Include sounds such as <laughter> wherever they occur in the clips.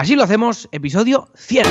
Así lo hacemos, episodio 100.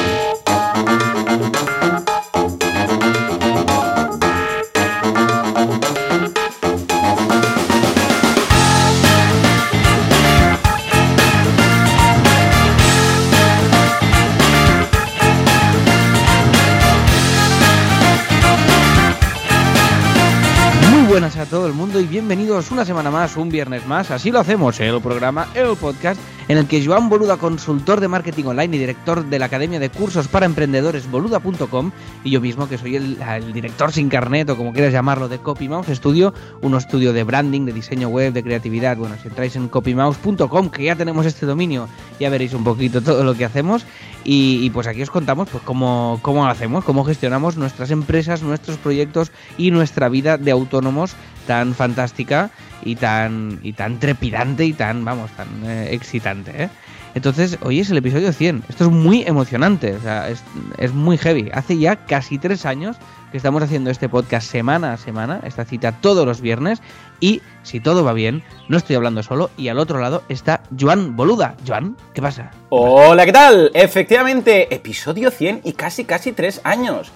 Todo el mundo y bienvenidos una semana más, un viernes más. Así lo hacemos, el programa, el podcast, en el que Joan Boluda, consultor de marketing online y director de la Academia de Cursos para Emprendedores boluda.com, y yo mismo, que soy el, director sin carnet o como quieras llamarlo, de CopyMouse Studio, un estudio de branding, de diseño web, de creatividad. Bueno, si entráis en copymouse.com, que ya tenemos este dominio, ya veréis un poquito todo lo que hacemos. Y, pues aquí os contamos pues cómo, cómo hacemos, cómo gestionamos nuestras empresas, nuestros proyectos y nuestra vida de autónomos tan fantástica y tan, y tan trepidante y tan, vamos, tan eh, excitante. ¿eh? Entonces, hoy es el episodio 100. Esto es muy emocionante, o sea, es, es muy heavy. Hace ya casi tres años que estamos haciendo este podcast semana a semana, esta cita todos los viernes. Y si todo va bien, no estoy hablando solo. Y al otro lado está Joan Boluda. Joan, ¿qué pasa? Hola, ¿qué tal? Efectivamente, episodio 100 y casi, casi tres años.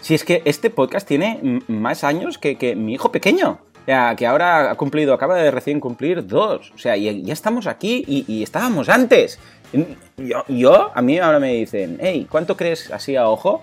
Si es que este podcast tiene más años que, que mi hijo pequeño. Que ahora ha cumplido, acaba de recién cumplir dos. O sea, ya estamos aquí y, y estábamos antes. Yo, yo, a mí ahora me dicen, hey, ¿cuánto crees así a ojo?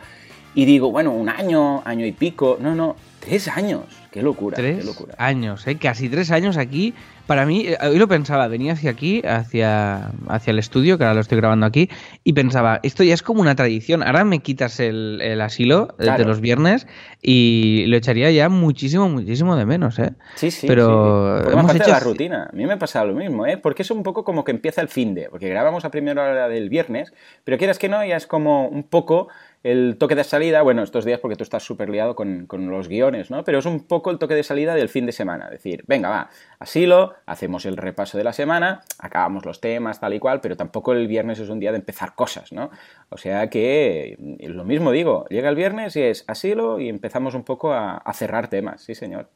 Y digo, bueno, un año, año y pico. No, no, tres años. Qué locura, Tres qué locura. años, ¿eh? casi tres años aquí. Para mí, eh, hoy lo pensaba, venía hacia aquí, hacia, hacia el estudio, que ahora lo estoy grabando aquí, y pensaba, esto ya es como una tradición. Ahora me quitas el, el asilo eh, Claro. de los viernes y lo echaría ya muchísimo, muchísimo de menos, ¿eh? Sí, sí, Pero sí. Hemos hecho la rutina. A mí me pasa lo mismo, ¿eh? Porque es un poco como que empieza el fin de, porque grabamos a primera hora del viernes, pero quieras que no, ya es como un poco el toque de salida, bueno, estos días porque tú estás súper liado con, con los guiones, ¿no? Pero es un poco el toque de salida del fin de semana, decir, venga, va, asilo, hacemos el repaso de la semana, acabamos los temas, tal y cual, pero tampoco el viernes es un día de empezar cosas, ¿no? O sea que, lo mismo digo, llega el viernes y es asilo y empezamos un poco a, a cerrar temas, sí, señor.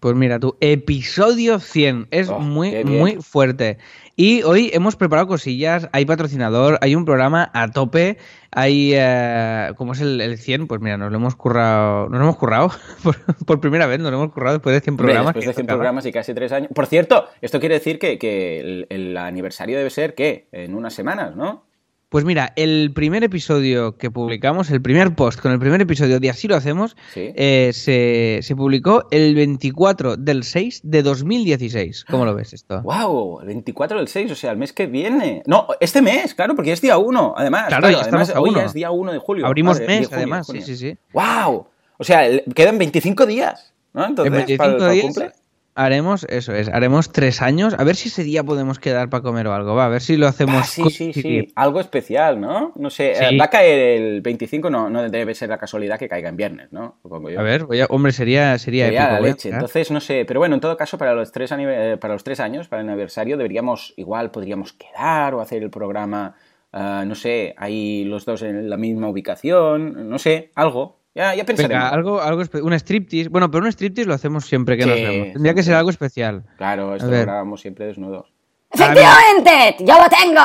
Pues mira, tu episodio 100 es Oh, muy, muy fuerte. Y hoy hemos preparado cosillas, hay patrocinador, hay un programa a tope, hay, eh, como es el, el 100, pues mira, nos lo hemos currado, nos lo hemos currado, <laughs> por, por primera vez nos lo hemos currado después de 100 Hombre, programas. después de 100 tocaba. programas y casi 3 años. Por cierto, esto quiere decir que, que el, el aniversario debe ser, ¿qué? En unas semanas, ¿no? Pues mira, el primer episodio que publicamos, el primer post con el primer episodio de Así lo hacemos, Sí. eh, se, se publicó el 24 del 6 de 2016. ¿Cómo lo ves esto? ¡Wow! El 24 del 6, o sea, el mes que viene. No, este mes, claro, porque es día 1, además. Claro, ya además, estamos a hoy uno. ya es día 1 de julio. Abrimos Madre, mes, de junio, además, sí, sí, sí. ¡Wow! O sea, quedan 25 días, ¿no? Entonces, en 25 para, para días cumple. Haremos, eso es, haremos tres años. A ver si ese día podemos quedar para comer o algo. Va, a ver si lo hacemos. Ah, sí, sí, sí. coincidir. Algo especial, ¿no? No sé, Sí. eh, va a caer el 25, no, no debe ser la casualidad que caiga en viernes, ¿no? Supongo yo. A ver, voy a- hombre, sería, sería, Sería épico. la leche. Entonces, no sé, pero bueno, en todo caso, para los tres, anive- eh, para los tres años, para el aniversario, deberíamos, igual podríamos quedar o hacer el programa, ah, no sé, ahí los dos en la misma ubicación, no sé, algo. Ya, ya pensaremos. Venga, algo, algo un striptease. Bueno, pero un striptease lo hacemos siempre que nos vemos. Tendría que ser algo especial. Claro, esto A lo grabamos siempre desnudos. Efectivamente, yo lo tengo.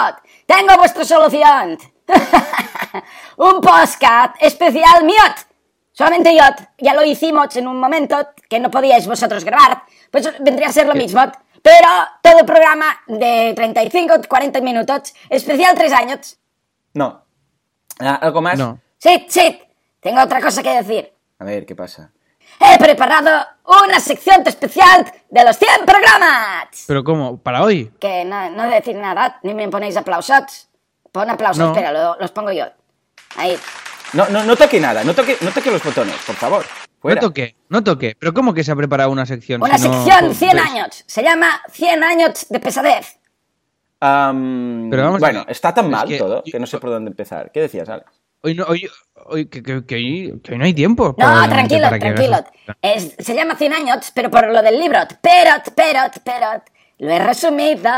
Tengo vuestra solución. <laughs> un podcast especial miot. Solamente yo. Ya lo hicimos en un momento que no podíais vosotros grabar. Pues vendría a ser lo mismo. Pero todo el programa de 35, 40 minutos, especial 3 años. No. Ah, ¿Algo más? No. Sí, sí. Tengo otra cosa que decir. A ver, ¿qué pasa? He preparado una sección especial de los 100 programas. Pero ¿cómo? ¿Para hoy? Que no, no decir nada, ni me ponéis aplausos. Pon aplausos, No. espera, lo- los pongo yo. Ahí. No, no, no toque nada, no toque, no toque los botones, por favor. Fuera. No toque, no toque. Pero ¿cómo que se ha preparado una sección? Una si no- sección 100 pues- años. Se llama 100 años de pesadez. Am, Pero vamos bueno, está tan es mal que- todo que no sé por dónde empezar. ¿Qué decías, Alex? Hoy no, hoy, hoy, que, que- que hoy, que hoy no hay tiempo. No, tranquilo, tranquilo. Es- se llama 100 años, pero por lo del libro. Pero, pero, pero, lo he resumido.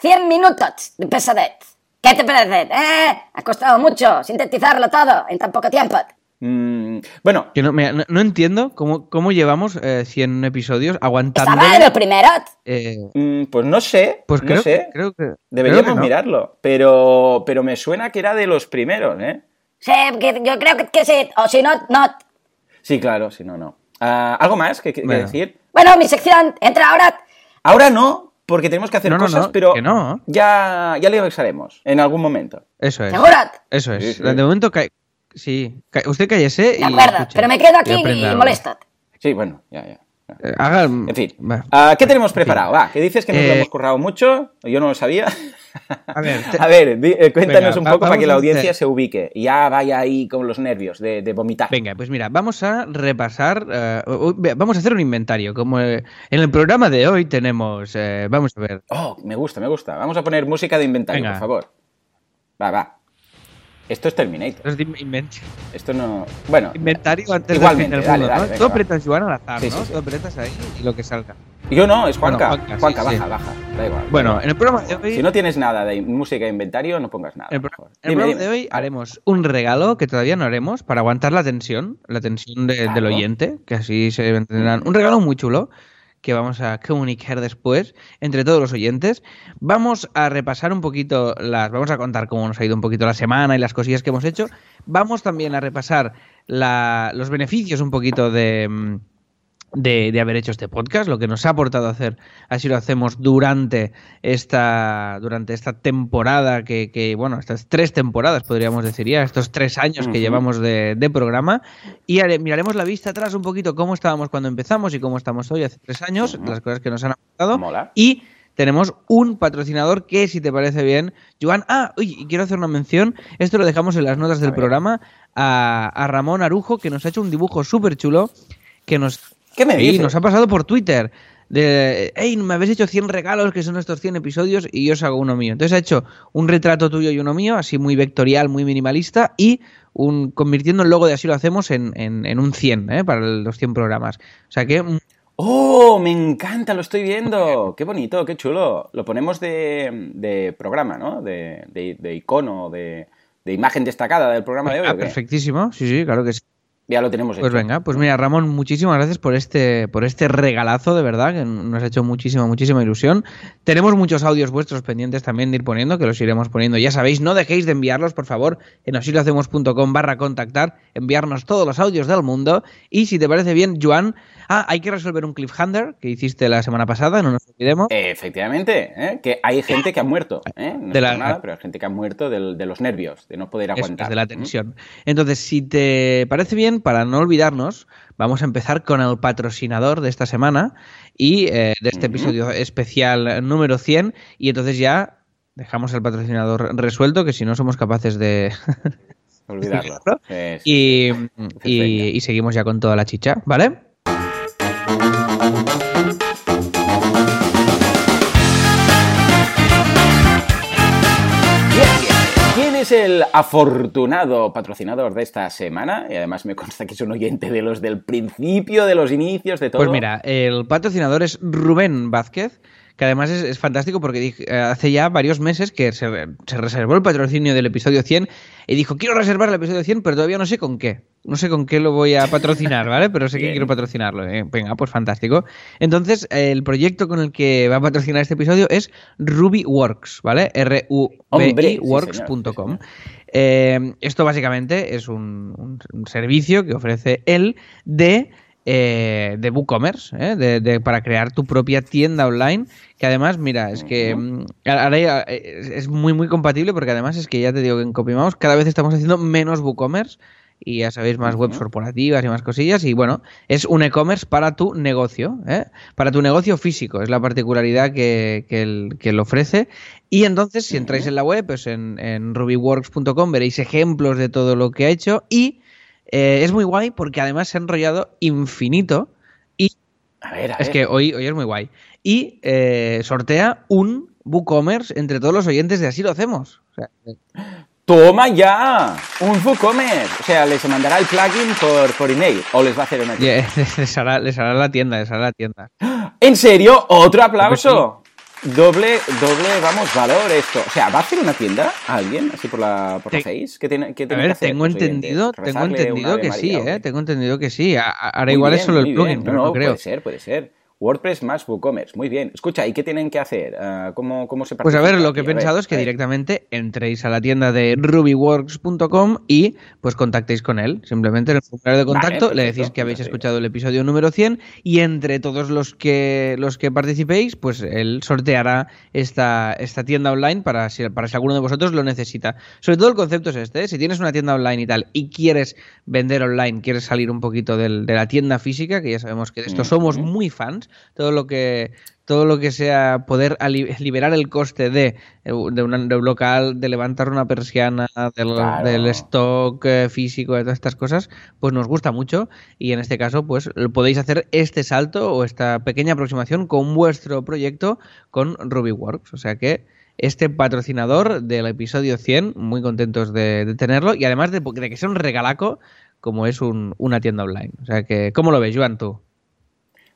100 minutos de pesadez. ¿Qué te parece? ¿Eh? Ha costado mucho sintetizarlo todo en tan poco tiempo. Mm, bueno, Que no, mira, no, no entiendo cómo, cómo llevamos eh, 100 episodios aguantando. Estaba en el primero. eh, mm, pues no sé, pues no creo, sé. que, creo que. Deberíamos creo que no. mirarlo, pero, pero me suena que era de los primeros, ¿eh? Sí, yo creo que, que sí. O si no, no. Sí, claro, si no, no. Ah, ¿Algo más que, que- Bueno. decir? Bueno, mi sección entra ahora. Ahora no, porque tenemos que hacer No, no, cosas, no, pero que no. ya, ya le avisaremos en algún momento. Eso es. ¿Seguro? Eso es. Sí, sí. De momento, ca- sí. Ca- Usted cállese y. De acuerdo, escuche. pero me quedo Y aquí y algo. molesto. Sí, bueno, ya, ya. Eh, haga. En fin. Va. Ah, ¿Qué tenemos En fin. preparado? Va, que dices que nos lo Eh, hemos currado mucho, yo no lo sabía. A ver, <laughs> te- A ver, di- eh, cuéntanos Venga, un poco para que la audiencia se ubique y ya vaya ahí con los nervios de, de vomitar. Venga, pues mira, vamos a repasar, eh, vamos a hacer un inventario. Como eh, en el programa de hoy tenemos, eh, vamos a ver, Oh, me gusta, me gusta. Vamos a poner música de inventario, Venga. por favor. Va, va. Esto es Terminator. los de invent- Esto no. Bueno, inventario antes de del mundo, dale, ¿no? venga, Tú apretas Joan al azar, Sí, ¿no? sí, sí. Tú apretas ahí y lo que salga. Yo no, es Juanca. Bueno, Juanca, Juanca, sí, baja, sí. baja. Da igual. Bueno, en el programa de hoy, Si no tienes nada de música de inventario, no pongas nada. en el, en Dime, programa dime. de hoy haremos un regalo que todavía no haremos para aguantar la tensión, la tensión de- del oyente, que así se entenderán. Un regalo muy chulo que vamos a comunicar después entre todos los oyentes. Vamos a repasar un poquito las, vamos a contar cómo nos ha ido un poquito la semana y las cosillas que hemos hecho. Vamos también a repasar la- los beneficios un poquito de, mm, de, de haber hecho este podcast, lo que nos ha aportado hacer, así lo hacemos durante esta, durante esta temporada, que, que, bueno, estas tres temporadas podríamos decir ya, estos tres años que llevamos de, de programa, y miraremos la vista atrás un poquito cómo estábamos cuando empezamos y cómo estamos hoy hace tres años, las cosas que nos han aportado, Mola. y tenemos un patrocinador que, si te parece bien, Joan. Ah, oye, y quiero hacer una mención. Esto lo dejamos en las notas del programa. A, a Ramón Arujo, que nos ha hecho un dibujo súper chulo. Que nos, ¿Qué me dices? nos ha pasado por Twitter. De, hey, me habéis hecho 100 regalos, que son estos 100 episodios, y yo os hago uno mío. Entonces ha hecho un retrato tuyo y uno mío, así muy vectorial, muy minimalista, y un, convirtiendo el logo de Así lo hacemos en, en- en un 100, ¿eh? para los 100 programas. O sea que mm, ¡Oh! Me encanta, lo estoy viendo. <laughs> Qué bonito, qué chulo. Lo ponemos de, de programa, ¿no? De, de- de icono, de, de imagen destacada del programa de hoy. ah, perfectísimo, sí, sí, claro que sí. Ya lo tenemos Pues hecho. venga, pues mira, Ramón, muchísimas gracias por este, por este regalazo, de verdad, que nos ha hecho muchísima, muchísima ilusión. Tenemos muchos audios vuestros pendientes también de ir poniendo, que los iremos poniendo. Ya sabéis, no dejéis de enviarlos, por favor, en osilohacemos.com barra contactar, enviarnos todos los audios del mundo. Y si te parece bien, Joan, ah, hay que resolver un cliffhanger que hiciste la semana pasada, no nos olvidemos. Efectivamente, ¿eh? que hay gente que ha muerto. <laughs> ¿eh? No De la- nada, pero hay gente que ha muerto del- de los nervios, de no poder aguantar. es de la tensión. Entonces, si te parece bien, para no olvidarnos, vamos a empezar con el patrocinador de esta semana y eh, de este episodio especial número 100. Y entonces ya dejamos el patrocinador resuelto, que si no somos capaces de... <laughs> Olvidarlo. Y, y seguimos ya con toda la chicha, ¿vale? ¿Quién es el afortunado patrocinador de esta semana? Y además me consta que es un oyente de los del principio, de los inicios, de todo. Pues mira, el patrocinador es Rubén Vázquez, que además es, es fantástico porque dije- eh, hace ya varios meses que se, se reservó el patrocinio del episodio 100 y dijo, quiero reservar el episodio 100, pero todavía no sé con qué. No sé con qué lo voy a patrocinar, ¿vale? Pero sé que Bien. quiero patrocinarlo. ¿eh? Venga, pues fantástico. Entonces, el proyecto con el que va a patrocinar este episodio es RubyWorks, ¿vale? Hombre, R-U-B-I sí, works.com. Eh, esto básicamente es un, un- un servicio que ofrece él de, eh, de WooCommerce, ¿eh? de, de- para crear tu propia tienda online. Que además, mira, es que mm, ahora ya, eh, es, muy, muy compatible porque además es que ya te digo que en CopyMouse cada vez estamos haciendo menos WooCommerce y ya sabéis, más webs corporativas y más cosillas. Y bueno, es un e-commerce para tu negocio, ¿eh? para tu negocio físico. Es la particularidad que, que, él- que ofrece. Y entonces, si entráis en la web, pues en, en rubyworks.com veréis ejemplos de todo lo que ha hecho. Y eh, es muy guay porque además se ha enrollado infinito. Y A ver, a es que hoy, hoy es muy guay. Y eh, sortea un WooCommerce entre todos los oyentes de Así lo hacemos. O sea, ¡Toma ya! Un WooCommerce. O sea, les mandará el plugin por, por email o les va a hacer una <laughs> les, hará, les hará la tienda, les hará la tienda. ¿En serio? ¿Otro aplauso? Doble, doble, vamos, valor esto. O sea, ¿va a hacer una tienda a alguien, así por la, por la Face? ¿Qué tiene, qué A tiene ver, que hacer? tengo entendido, evidente, tengo entendido que sí, María, ¿o ¿eh? Tengo entendido que sí. Ahora Muy igual es solo el plugin, pero no, creo. Puede ser, puede ser. WordPress más WooCommerce, muy bien. Escucha, ¿y qué tienen que hacer? Ah, ¿cómo, ¿Cómo se Pues a ver, lo que he ver, pensado es que directamente entréis a la tienda de rubyworks.com y pues contactéis con él. Simplemente en el formulario de Vale, contacto le decís que habéis escuchado el episodio número 100 y entre todos los que los que participéis, pues él sorteará esta, esta tienda online para si, para si alguno de vosotros lo necesita. Sobre todo el concepto es este, ¿eh? si tienes una tienda online y tal y quieres vender online, quieres salir un poquito del- de la tienda física, que ya sabemos que de esto somos muy fans, todo lo que todo lo que sea poder liberar el coste de, de, una- de un local, de levantar una persiana, del, Claro. del stock eh, físico, de todas estas cosas, pues nos gusta mucho y en este caso pues podéis hacer este salto o esta pequeña aproximación con vuestro proyecto con RubyWorks. O sea que este patrocinador del episodio 100, muy contentos de, de tenerlo y además de, de que sea un regalaco como es un- una tienda online. O sea que, ¿cómo lo ves, Joan, tú?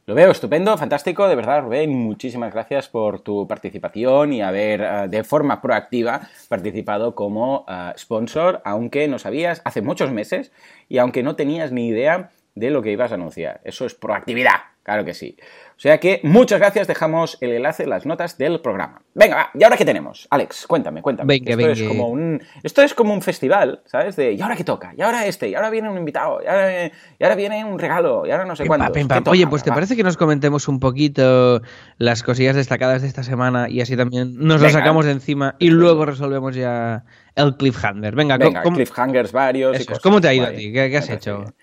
Lo veo estupendo, fantástico, de verdad, Rubén. Muchísimas gracias por tu participación y haber eh, de forma proactiva participado como eh, sponsor, aunque no sabías hace muchos meses y aunque no tenías ni idea de lo que ibas a anunciar. Eso es proactividad, claro que sí. O sea que muchas gracias, dejamos el enlace en las notas del programa. Venga, va, ¿y ahora qué tenemos? Alex, cuéntame, cuéntame. Venga, esto, Es venga. como un, esto es como un festival, ¿sabes? De, ¿y ahora qué toca? ¿Y ahora este? ¿Y ahora viene un invitado? ¿Y ahora, y ahora viene un regalo? ¿Y ahora no sé pam. Oye, pues ¿te parece que nos comentemos un poquito las cosillas destacadas de esta semana y así también nos lo sacamos de encima y luego resolvemos ya el cliffhanger? Venga, Venga, ¿cómo, cliffhangers varios. y Eso es. cosas. ¿Cómo te ha ido a ti? ¿Qué- qué has hecho? bien.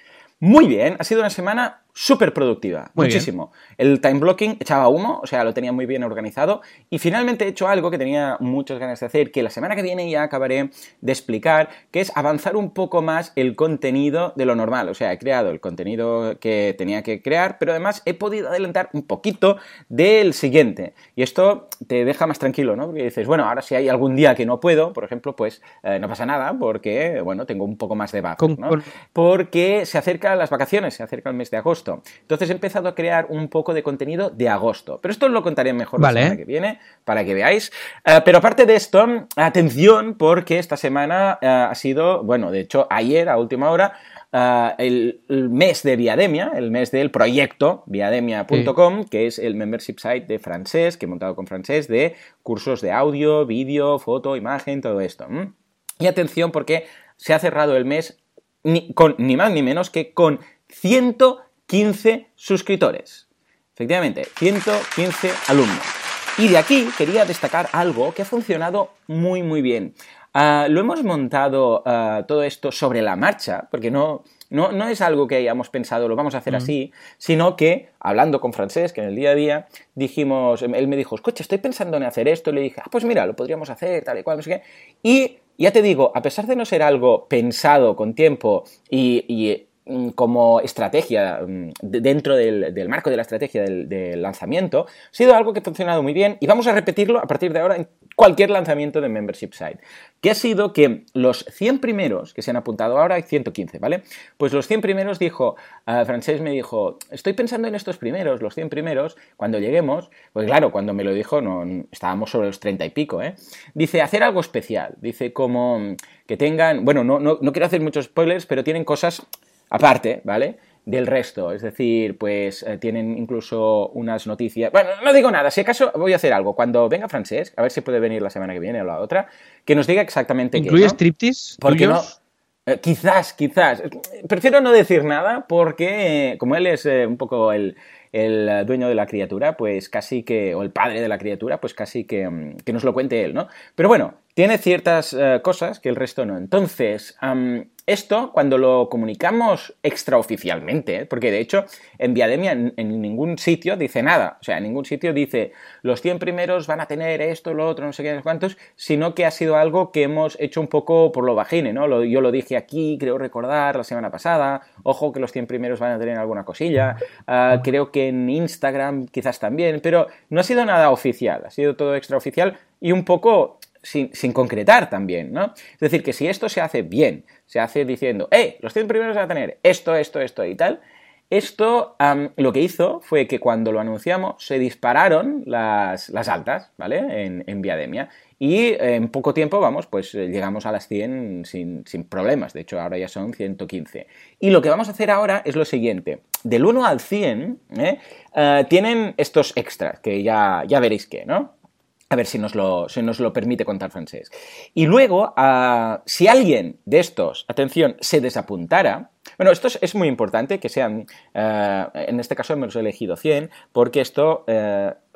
Muy bien, ha sido una semana súper productiva, Muy muchísimo. El time blocking echaba humo, o sea, lo tenía muy bien organizado y finalmente he hecho algo que tenía muchas ganas de hacer, que la semana que viene ya acabaré de explicar, que es avanzar un poco más el contenido de lo normal. O sea, he creado el contenido que tenía que crear, pero además he podido adelantar un poquito del siguiente. Y esto te deja más tranquilo, ¿no? Porque dices, bueno, ahora si hay algún día que no puedo, por ejemplo, pues eh, no pasa nada, porque, bueno, tengo un poco más de buffer, ¿no? porque se acercan las vacaciones, se acerca el mes de agosto. Entonces he empezado a crear un poco de contenido de agosto. Pero esto os lo contaré mejor Vale. la semana que viene para que veáis. Eh, pero aparte de esto, atención, porque esta semana eh, ha sido, bueno, de hecho, ayer a última hora. eh, el, el mes de Viademia, el mes del proyecto viademia.com, que es el membership site de francés, que he montado con francés, de cursos de audio, vídeo, foto, imagen, todo esto. Y atención porque se ha cerrado el mes ni, con ni más ni menos que con 115 suscriptores. Efectivamente, 115 alumnos. Y de aquí quería destacar algo que ha funcionado muy muy bien. Ah, lo hemos montado ah, todo esto sobre la marcha, porque no, no, no es algo que hayamos pensado, lo vamos a hacer así, sino que, hablando con Francés, que en el día a día, dijimos, él me dijo, escucha, estoy pensando en hacer esto, y le dije, ah, pues mira, lo podríamos hacer, tal y cual, no sé qué. Y ya te digo, a pesar de no ser algo pensado con tiempo y, y, mm, como estrategia, mm, de- dentro del, marco de la estrategia del, lanzamiento, ha sido algo que ha funcionado muy bien y vamos a repetirlo a partir de ahora en cualquier lanzamiento de membership site. Que ha sido que los 100 primeros que se han apuntado ahora hay 115, ¿vale? Pues los 100 primeros dijo, ah, Francés me dijo, estoy pensando en estos primeros, los 100 primeros, cuando lleguemos, pues claro, cuando me lo dijo estábamos sobre los 30 y pico, ¿eh? Dice, hacer algo especial, dice como mm, que tengan, bueno, no, no, no quiero hacer muchos spoilers, pero tienen cosas aparte, ¿vale? Del resto, es decir, pues eh, tienen incluso unas noticias. Bueno, no digo nada, si acaso voy a hacer algo. Cuando venga Francesc, a ver si puede venir la semana que viene o la otra, que nos diga exactamente qué. ¿Incluye ¿no? striptease? Porque no. eh, quizás, quizás. Prefiero no decir nada porque, eh, como él es un poco el, el, dueño de la criatura, pues casi que. o el padre de la criatura, pues casi que, mm, que nos lo cuente él, ¿no? Pero bueno, tiene ciertas cosas que el resto no. Entonces, esto, cuando lo comunicamos extraoficialmente, ¿eh? porque de hecho en Viademia en, ningún sitio dice nada, o sea, en ningún sitio dice los 100 primeros van a tener esto, lo otro, no sé qué, no cuántos, sino que ha sido algo que hemos hecho un poco por lo bajine, ¿no? Yo lo dije aquí, creo recordar, la semana pasada, ojo que los 100 primeros van a tener alguna cosilla, ah, creo que en Instagram quizás también, pero no ha sido nada oficial, ha sido todo extraoficial y un poco sin, sin concretar también, ¿no? Es decir, que si esto se hace bien, se hace diciendo, ¡eh! Los 100 primeros van a tener esto, esto, esto y tal, esto lo que hizo fue que cuando lo anunciamos se dispararon las, las altas, ¿vale? En, en Viademia. Y en poco tiempo, vamos, pues eh, llegamos a las 100 sin, sin, problemas. De hecho, ahora ya son 115. Y lo que vamos a hacer ahora es lo siguiente. Del 1 al 100 ¿eh? Uh, tienen estos extras, que ya, ya veréis qué, ¿no? A ver si nos lo, permite contar Francés. Y luego, uh, si alguien de estos, atención, se desapuntara, bueno, esto es, muy importante que sean, uh, en este caso hemos elegido 100, porque esto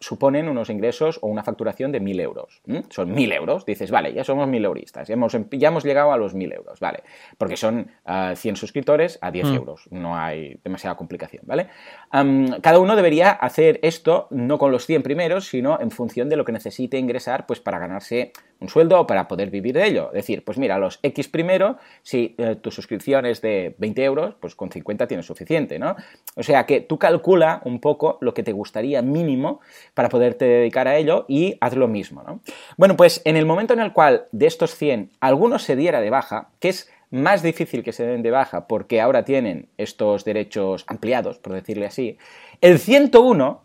suponen unos ingresos o una facturación de 1.000 euros. ¿Mm? Son 1.000 euros. Dices, vale, ya somos 1.000 euristas, ya hemos, ya hemos llegado a los 1.000 euros, ¿vale? Porque son uh, 100 suscriptores a 10 mm. euros. No hay demasiada complicación, ¿vale? Um, cada uno debería hacer esto no con los 100 primeros, sino en función de lo que necesite ingresar pues para ganarse un sueldo o para poder vivir de ello. Es decir, pues mira, los X primero, si eh, tu suscripción es de 20 euros, pues con 50 tienes suficiente, ¿no? O sea que tú calcula un poco lo que te gustaría mínimo para poderte dedicar a ello y haz lo mismo, ¿no? Bueno, pues en el momento en el cual de estos 100 alguno se diera de baja, que es más difícil que se den de baja porque ahora tienen estos derechos ampliados, por decirle así, el 101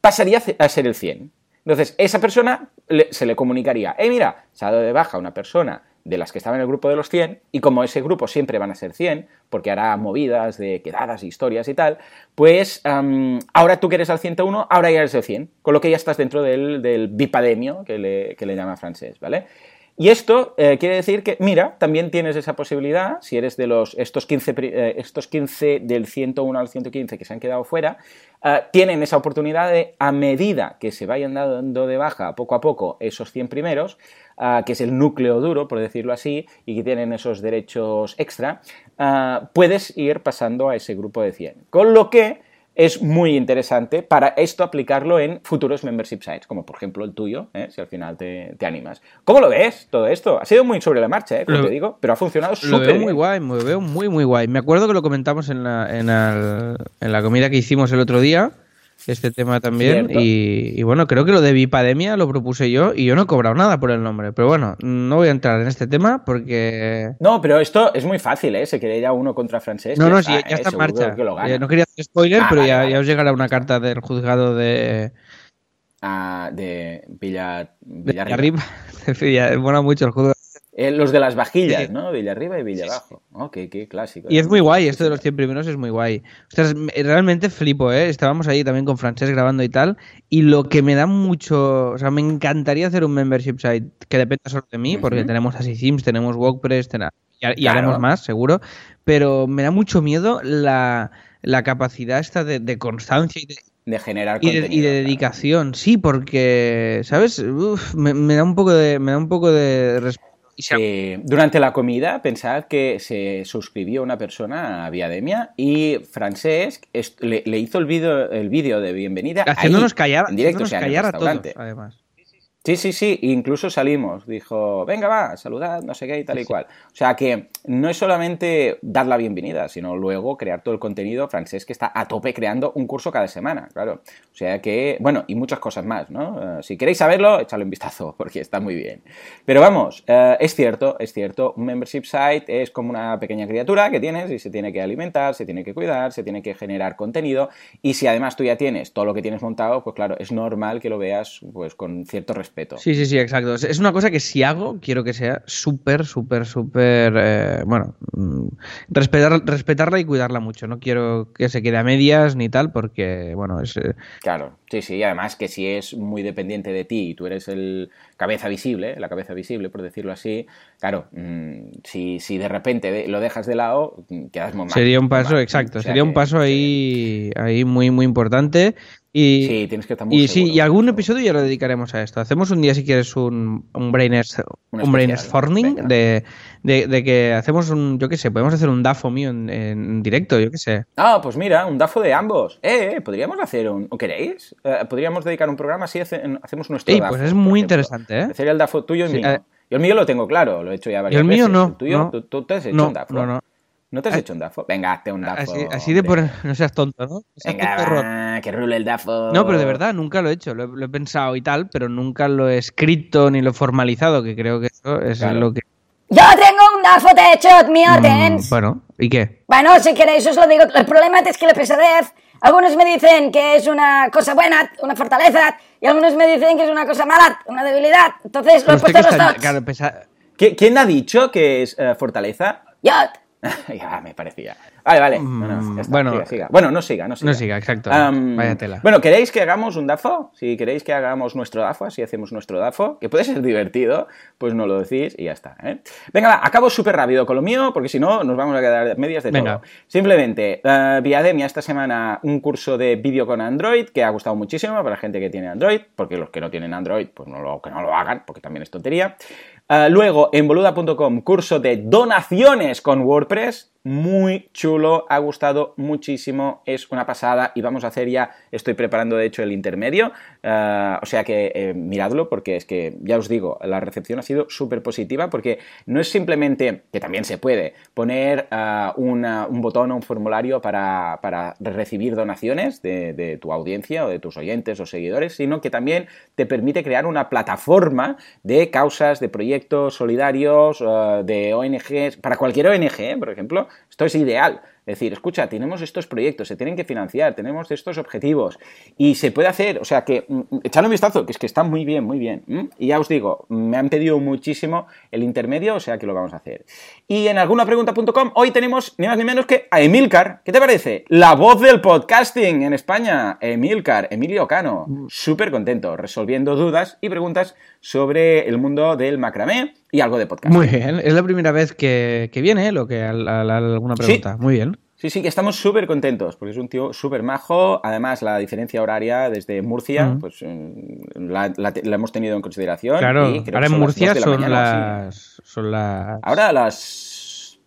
pasaría a ser el 100. Entonces, esa persona se le comunicaría, eh, mira, se ha dado de baja una persona de las que estaban en el grupo de los 100, y como ese grupo siempre van a ser 100, porque hará movidas de quedadas, historias y tal, pues ahora tú que eres al 101, ahora ya eres el 100, con lo que ya estás dentro del, del bipademio que le, que le llama francés, ¿vale? Y esto eh, quiere decir que, mira, también tienes esa posibilidad, si eres de los, estos 15, eh, estos 15 del 101 al 115 que se han quedado fuera, eh, tienen esa oportunidad de, a medida que se vayan dando de baja poco a poco esos 100 primeros, que es el núcleo duro, por decirlo así, y que tienen esos derechos extra, puedes ir pasando a ese grupo de 100. Con lo que es muy interesante para esto aplicarlo en futuros membership sites, como por ejemplo el tuyo, ¿eh? si al final te, te, animas. ¿Cómo lo ves todo esto? Ha sido muy sobre la marcha, ¿eh? como lo, te digo, pero ha funcionado súper Lo veo muy guay, me veo muy, muy guay. Me acuerdo que lo comentamos en la, en, el, en la comida que hicimos el otro día, este tema también. Y, y, bueno, creo que lo de Bipademia lo propuse yo y yo no he cobrado nada por el nombre. Pero bueno, no voy a entrar en este tema porque. No, pero esto es muy fácil, ¿eh? Se quiere ir a uno contra francés. No, no, está, sí, ya está eh, en marcha. No quería hacer spoiler, ah, pero vale, ya, vale. ya, os llegará una carta del juzgado de. Ah, de Villa, Villarriba. Villarriba. <laughs> Mola mucho el juzgado eh, los de las vajillas, ¿no? Villa arriba y Villa abajo. Oh, qué, qué clásico. Y es muy guay, esto de los 100 primeros es muy guay. Ostras, realmente flipo, ¿eh? Estábamos ahí también con Francés grabando y tal. Y lo que me da mucho. O sea, me encantaría hacer un membership site que dependa solo de mí, porque uh -huh. tenemos así Sims, tenemos WordPress, y, y claro. haremos más, seguro. Pero me da mucho miedo la, la capacidad esta de, de constancia y de, de generar y de, y de dedicación claro. sí porque sabes Uf, me, me, da un poco de me da un poco de respeto eh, durante la comida, pensad que se suscribió una persona a Viademia y Francés le, le, hizo el vídeo el vídeo de bienvenida haciéndonos ahí, callar, en directo, haciéndonos o sea, callar en a todos, además. Sí, sí, sí, incluso salimos. Dijo, venga, va, saludad, no sé qué y tal y cual. O sea que no es solamente dar la bienvenida, sino luego crear todo el contenido. Francés que está a tope creando un curso cada semana, claro. O sea que, bueno, y muchas cosas más, ¿no? Uh, si queréis saberlo, echadle un vistazo, <laughs> porque está muy bien. Pero vamos, uh, es cierto, es cierto, un membership site es como una pequeña criatura que tienes y se tiene que alimentar, se tiene que cuidar, se tiene que generar contenido. Y si además tú ya tienes todo lo que tienes montado, pues claro, es normal que lo veas pues con cierto respeto respeto. Sí, sí, sí, exacto. Es una cosa que si hago, quiero que sea súper, súper, súper, eh, bueno, mm, respetar, respetarla y cuidarla mucho. No quiero que se quede a medias ni tal, porque, bueno, es... Eh... Claro, sí, sí, además que si es muy dependiente de ti y tú eres el cabeza visible, la cabeza visible, por decirlo así, claro, mmm, si, si de repente lo dejas de lado, quedas muy mal. Sería un paso, mal. exacto, o sea sería un paso ahí, ahí muy, muy importante. Y, sí, tienes que estar muy y, seguro, sí, y algún episodio ya lo dedicaremos a esto. Hacemos un día, si quieres, un, un, brainers, un brainstorming de, de, de, que hacemos un, yo qué sé, podemos hacer un DAFO mío en, en, directo, yo qué sé. Ah, pues mira, un DAFO de ambos. Eh, eh podríamos hacer un, ¿o queréis? Eh, podríamos dedicar un programa así, hacemos nuestro DAFO. Pues es muy interesante, ¿eh? Sería el DAFO tuyo y sí, mío. Yo el mío lo tengo claro, lo he hecho ya varias el mío veces. no. El tuyo, no, tú, tú, te has hecho no, un DAFO. No, no. ¿No te has hecho un DAFO? Venga, hazte un DAFO. Así, así de por... <laughs> No seas tonto, ¿no? Seas Venga, tonto va, que rule el DAFO. No, pero de verdad, nunca lo he hecho. Lo he, lo he, pensado y tal, pero nunca lo he escrito ni lo he formalizado, que creo que eso es claro. lo que... ¡Yo tengo un DAFO de hecho, mi orden! Mm, bueno, ¿Y qué? Bueno, si queréis os lo digo. El problema es que la pesadez, algunos me dicen que es una cosa buena, una fortaleza, y algunos me dicen que es una cosa mala, una debilidad. Entonces lo he puesto los dos. claro, pesa- ¿Qui- ¿Quién ha dicho que es eh, fortaleza? Yo. <laughs> ya me parecía. Vale, vale. No, no, Mm, está, bueno. siga, siga. Bueno, no siga, no siga. No siga, exacto. Vaya tela. Bueno, ¿queréis que hagamos un DAFO? Si queréis que hagamos nuestro DAFO, así hacemos nuestro DAFO, que puede ser divertido, pues no lo decís y ya está. ¿eh? Venga, va, acabo súper rápido con lo mío, porque si no nos vamos a quedar medias de Venga. todo. Simplemente, eh, Viademia esta semana un curso de vídeo con Android que ha gustado muchísimo para la gente que tiene Android, porque los que no tienen Android, pues no lo, que no lo hagan, porque también es tontería. Eh, luego, en boluda.com, curso de donaciones con WordPress. Muy chulo, ha gustado muchísimo, es una pasada y vamos a hacer ya, estoy preparando de hecho el intermedio, eh, o sea que eh, miradlo porque es que ya os digo, la recepción ha sido súper positiva porque no es simplemente, que también se puede, poner una- un botón o un formulario para, para recibir donaciones de, de tu audiencia o de tus oyentes o seguidores, sino que también te permite crear una plataforma de causas, de proyectos solidarios, eh, de ONGs, para cualquier ONG, ¿eh? por ejemplo, esto es ideal. Es decir, escucha, tenemos estos proyectos, se tienen que financiar, tenemos estos objetivos y se puede hacer, o sea que mm, echadle un vistazo, que es que está muy bien, muy bien. Y ya os digo, me han pedido muchísimo el intermedio, o sea que lo vamos a hacer. Y en algunapregunta.com hoy tenemos ni más ni menos que a Emilcar. ¿Qué te parece? La voz del podcasting en España, Emilcar, Emilio Cano. Súper contento, resolviendo dudas y preguntas sobre el mundo del macramé y algo de podcast. Muy bien, es la primera vez que, que viene, ¿eh? lo que al- al- alguna Sí. pregunta. Muy bien. Sí, sí, que estamos súper contentos, porque es un tío súper majo. Además, la diferencia horaria desde Murcia, pues mm, la, la te- la hemos tenido en consideración. Claro, y creo que ahora en las Murcia la son mañana las, son las... Ahora las...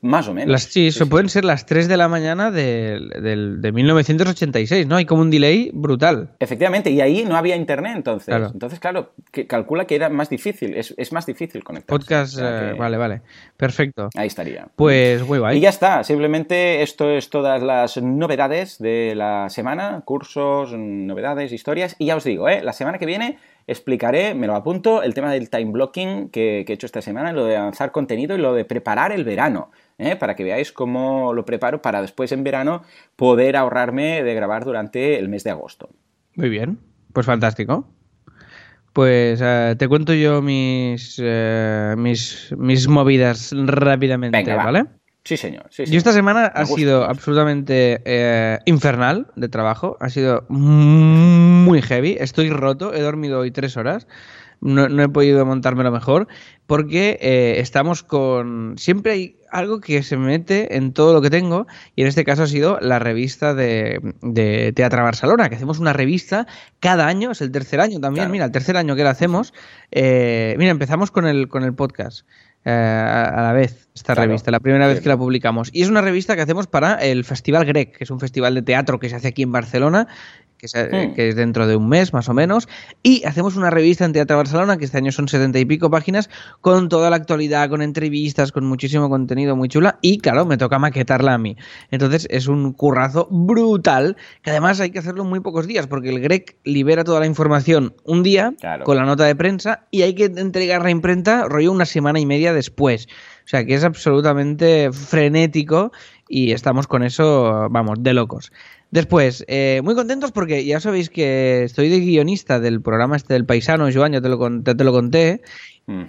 más o menos. Las, sí, se pueden ser las 3 de la mañana del- del- de 1986, ¿no? Hay como un delay brutal. Efectivamente, y ahí no había internet entonces. Claro. Entonces, claro, que calcula que era más difícil, es, es más difícil conectar. Podcast, eh, vale, vale. Perfecto. Ahí estaría. Pues muy guay. Y ya está, simplemente esto es todas las novedades de la semana, cursos, novedades, historias. Y ya os digo, ¿eh? la semana que viene explicaré, me lo apunto, el tema del time blocking que, que he hecho esta semana, lo de avanzar contenido y lo de preparar el verano, ¿eh? para que veáis cómo lo preparo para después en verano poder ahorrarme de grabar durante el mes de agosto. Muy bien. Pues fantástico. Pues eh, te cuento yo mis, eh, mis, mis movidas rápidamente, Venga, va. ¿vale? Sí, señor. Sí, Yo señor. esta semana Me ha gusta, sido gusta. absolutamente eh, infernal de trabajo. Ha sido muy heavy. Estoy roto. He dormido hoy tres horas. No, no he podido montármelo mejor porque eh, estamos con... Siempre hay algo que se mete en todo lo que tengo y en este caso ha sido la revista de, de Teatro Barcelona, que hacemos una revista cada año, es el tercer año también, Claro. mira, el tercer año que la hacemos. Eh, mira, empezamos con el, con el podcast eh, a, la vez, esta Claro. revista, la primera vez que la publicamos. Y es una revista que hacemos para el Festival Grec, que es un festival de teatro que se hace aquí en Barcelona, que, se- Hmm. que es dentro de un mes más o menos. Y hacemos una revista en Teatro Barcelona, que este año son setenta y pico páginas, con toda la actualidad, con entrevistas, con muchísimo contenido muy chula. Y claro, me toca maquetarla a mí. Entonces es un currazo brutal, que además hay que hacerlo en muy pocos días, porque el Grec libera toda la información un día Claro. con la nota de prensa y hay que entregar la imprenta rollo una semana y media después. O sea que es absolutamente frenético y estamos con eso, vamos, de locos. Después, eh, muy contentos porque ya sabéis que estoy de guionista del programa este del paisano, Joan, ya te lo, con- ya te lo conté.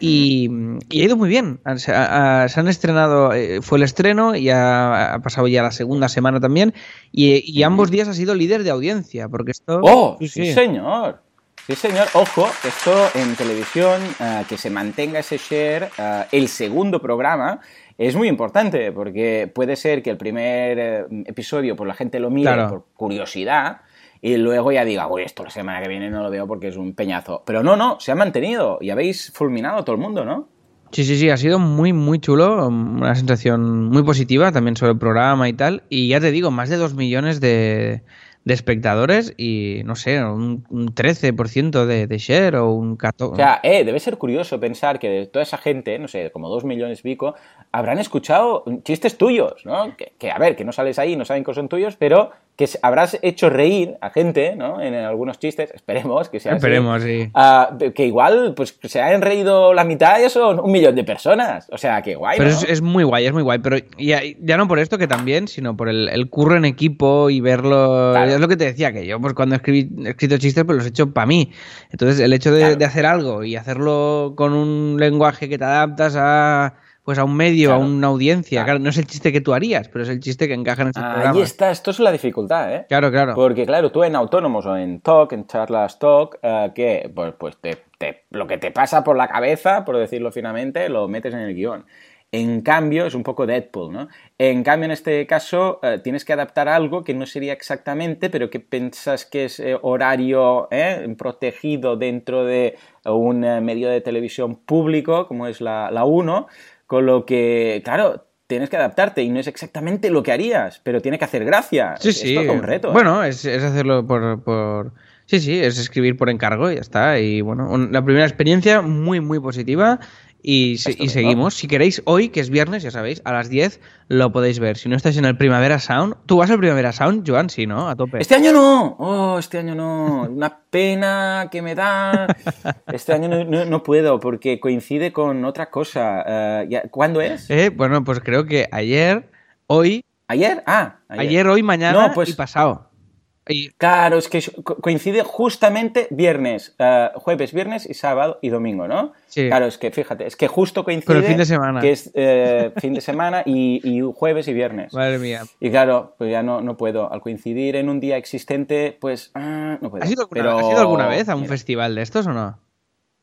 Y, y ha ido muy bien. Se, ha- ha- se han estrenado, eh, fue el estreno y ha, ha pasado ya la segunda semana también. Y, y ambos días ha sido líder de audiencia, porque esto. ¡Oh! Sí, señor. Sí, señor. Ojo, esto en televisión, eh, que se mantenga ese share, eh, el segundo programa, es muy importante, porque puede ser que el primer eh, episodio pues la gente lo mire Claro. por curiosidad y luego ya diga, uy, esto la semana que viene no lo veo porque es un peñazo. Pero no, no, se ha mantenido y habéis fulminado a todo el mundo, ¿no? Sí, sí, sí, ha sido muy, muy chulo, una sensación muy positiva también sobre el programa y tal. Y ya te digo, más de dos millones de, de espectadores y, no sé, un, un 13% de, de share o un 14%. O sea, eh, debe ser curioso pensar que de toda esa gente, no sé, como dos millones y pico, habrán escuchado chistes tuyos, ¿no? Que, que, a ver, que no sales ahí, no saben que son tuyos, pero que habrás hecho reír a gente, ¿no? En algunos chistes, esperemos que sea así. Esperemos, sí. Ah, que igual, pues se han reído la mitad y son un millón de personas. O sea, que guay, Pero ¿no? es, es muy guay, es muy guay. Pero ya, ya no por esto que también, sino por el, el curro en equipo y verlo. Claro. Es lo que te decía, que yo pues cuando he, escribí- he escrito chistes, pues los he hecho para mí. Entonces, el hecho de, Claro. de hacer algo y hacerlo con un lenguaje que te adaptas a pues a un medio, Claro. a una audiencia. Claro. Claro, no es el chiste que tú harías, pero es el chiste que encaja en ese programa. Ahí está, esto es la dificultad, ¿eh? Claro, claro. Porque, claro, tú en autónomos o en talk, en charlas talk, eh, que pues, pues te, te- lo que te pasa por la cabeza, por decirlo finamente, lo metes en el guion. En cambio, es un poco Deadpool, ¿no? En cambio, en este caso, eh, tienes que adaptar algo que no sería exactamente, pero que piensas que es eh, horario eh, protegido dentro de un medio de televisión público, como es la, la 1, con lo que, claro, tienes que adaptarte y no es exactamente lo que harías, pero tiene que hacer gracia. Sí, es, sí. Es todo un reto. ¿eh? Bueno, es, es hacerlo por, por- Sí, sí, es escribir por encargo y ya está. Y bueno, un- la primera experiencia muy, muy positiva. Y, se- y Estupendo. seguimos. Si queréis, hoy, que es viernes, ya sabéis, a las 10 lo podéis ver. Si no estáis en el Primavera Sound, ¿tú vas al Primavera Sound, Joan? Sí, ¿no? A tope. Este año no, oh, este año no, una pena que me da. <laughs> Este año no, no- no puedo porque coincide con otra cosa. Eh, ¿Cuándo es? Eh, bueno, pues creo que ayer, hoy, ¿Ayer? Ah, ayer, hoy, mañana No, pues- y pasado. Y- Claro, es que co- coincide justamente viernes, eh, jueves, viernes y sábado y domingo, ¿no? Sí. Claro, es que fíjate, es que justo coincide Con el fin de semana. que es eh, fin de semana y, y jueves y viernes. madre mía. Y claro, pues ya no, no puedo. Al coincidir en un día existente, pues ah, no puedo. ¿Has ido, alguna, Pero, has ido alguna vez a un mira. festival de estos o no?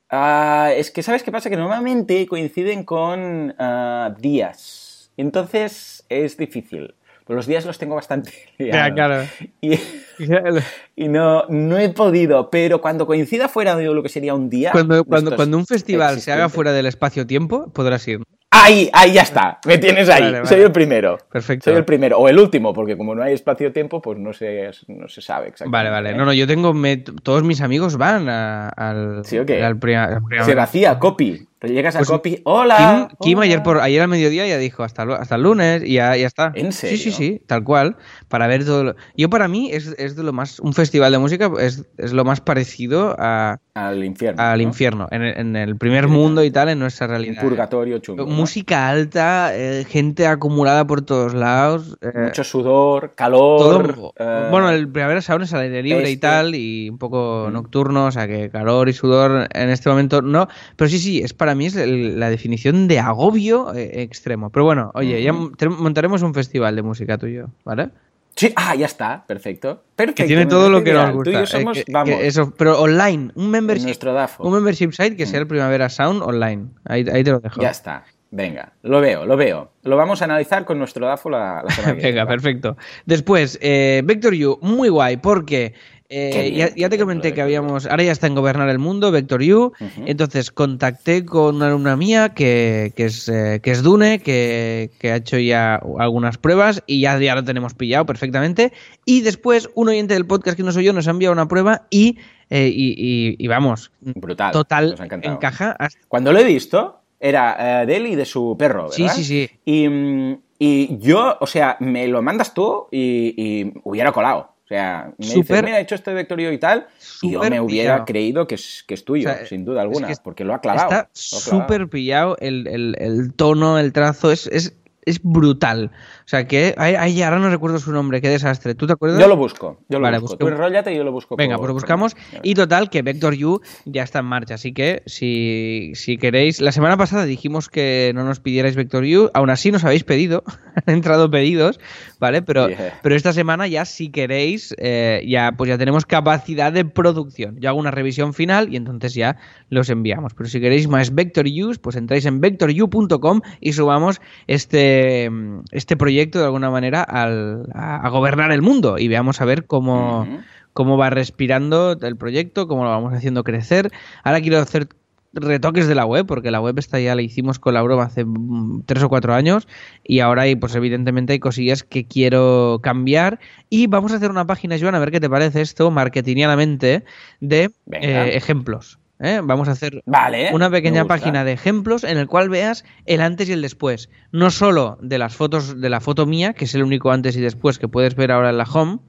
Ah, es que, ¿sabes qué pasa? Que normalmente coinciden con ah, días. Entonces es difícil. Pero los días los tengo bastante <laughs> liados. claro. Y, <laughs> y no, no he podido. Pero cuando coincida fuera de lo que sería un día. Cuando, un festival se haga fuera del espacio-tiempo, podrás ir. Ahí, ahí ya está. Me tienes ahí. Vale, vale. Soy el primero. Perfecto. Soy el primero. O el último, porque como no hay espacio-tiempo, pues no se, no se sabe exactamente. Vale, vale. ¿eh? No, no, yo tengo. me- todos mis amigos van a- al. ¿Sí o qué? al al Se vacía, copy. Llegas a Pues, copy. ¡Hola! Kim, Kim hola". ayer, por, ayer al mediodía ya dijo hasta, hasta el lunes y ya, ya está. ¿En Sí, sí, serio? sí, tal cual. Para ver todo. lo- Yo, para mí, es, es de lo más. Un festival de música es, es lo más parecido a- Al infierno. al ¿no? infierno. En el, en el primer mundo y tal, en nuestra Un realidad. purgatorio chungo. Música alta, eh, gente acumulada por todos lados. eh, Mucho sudor, calor. todo. eh, Bueno, el primavera sound es al aire libre y tal, y un poco Mm. nocturno, o sea que calor y sudor en este momento no. Pero sí, sí, es para mí es la definición de agobio eh, extremo. Pero bueno, oye, ya montaremos un festival de música tuyo, ¿vale? Sí, ah, ya está. Perfecto. Perfecto. Que tiene todo lo que nos gusta. Tú y yo eh, somos, que- vamos, que eso, pero online, un membership, nuestro DAFO. un membership site que sea el primavera sound online. Ahí, ahí te lo dejo. Ya está. Venga, lo veo, lo veo. Lo vamos a analizar con nuestro DAFO la, la semana que. <laughs> Venga, perfecto. Después, eh, Vector U, muy guay, porque eh, bien, ya, te comenté que habíamos, ahora ya está en Gobernar el Mundo, Vector U, entonces contacté con una alumna mía que, que es, eh, que es Dune, que, que ha hecho ya algunas pruebas y ya, ya lo tenemos pillado perfectamente. Y después, un oyente del podcast que no soy yo nos ha enviado una prueba y, eh, y, y- y vamos, Brutal. total, encaja hasta Cuando lo he visto, era de él y de su perro, ¿verdad? Sí, sí, sí. Y, mm, y yo, o sea, me lo mandas tú y, y hubiera colado. O sea, me dices, Súper- mira, he hecho este vectorio y tal, y yo me hubiera pillado. creído que es, que es tuyo, O sea, sin duda es alguna, que porque lo ha clavado. Está súper pillado el, el- el tono, el trazo, es, es, es brutal. O sea que, ay, ay, ahora no recuerdo su nombre, qué desastre. ¿Tú te acuerdas? Yo lo busco, yo lo Vale, busco. Tú enróllate y yo lo busco. Venga, por- pues lo buscamos. Y total, que Vector U ya está en marcha. Así que si, si queréis. La semana pasada dijimos que no nos pidierais Vector U. Aún así nos habéis pedido. <laughs> Han entrado pedidos, ¿vale? Pero, Yeah. pero esta semana ya, si queréis, eh, ya, pues ya tenemos capacidad de producción. Yo hago una revisión final y entonces ya los enviamos. Pero si queréis más Vector Use, pues entráis en vectoru.com y subamos este, este proyecto de alguna manera al- a, a gobernar el mundo y veamos a ver cómo cómo va respirando el proyecto, cómo lo vamos haciendo crecer. Ahora quiero hacer retoques de la web, porque la web esta ya la hicimos con la broma hace mm, tres o cuatro años y ahora hay, pues evidentemente hay cosillas que quiero cambiar y vamos a hacer una página, Joan, a ver qué te parece esto, marketingianamente, de eh, ejemplos. ¿Eh? Vamos a hacer Vale. una pequeña página de ejemplos en el cual veas el antes y el después. No solo de las fotos, de la foto mía, que es el único antes y después que puedes ver ahora en la home,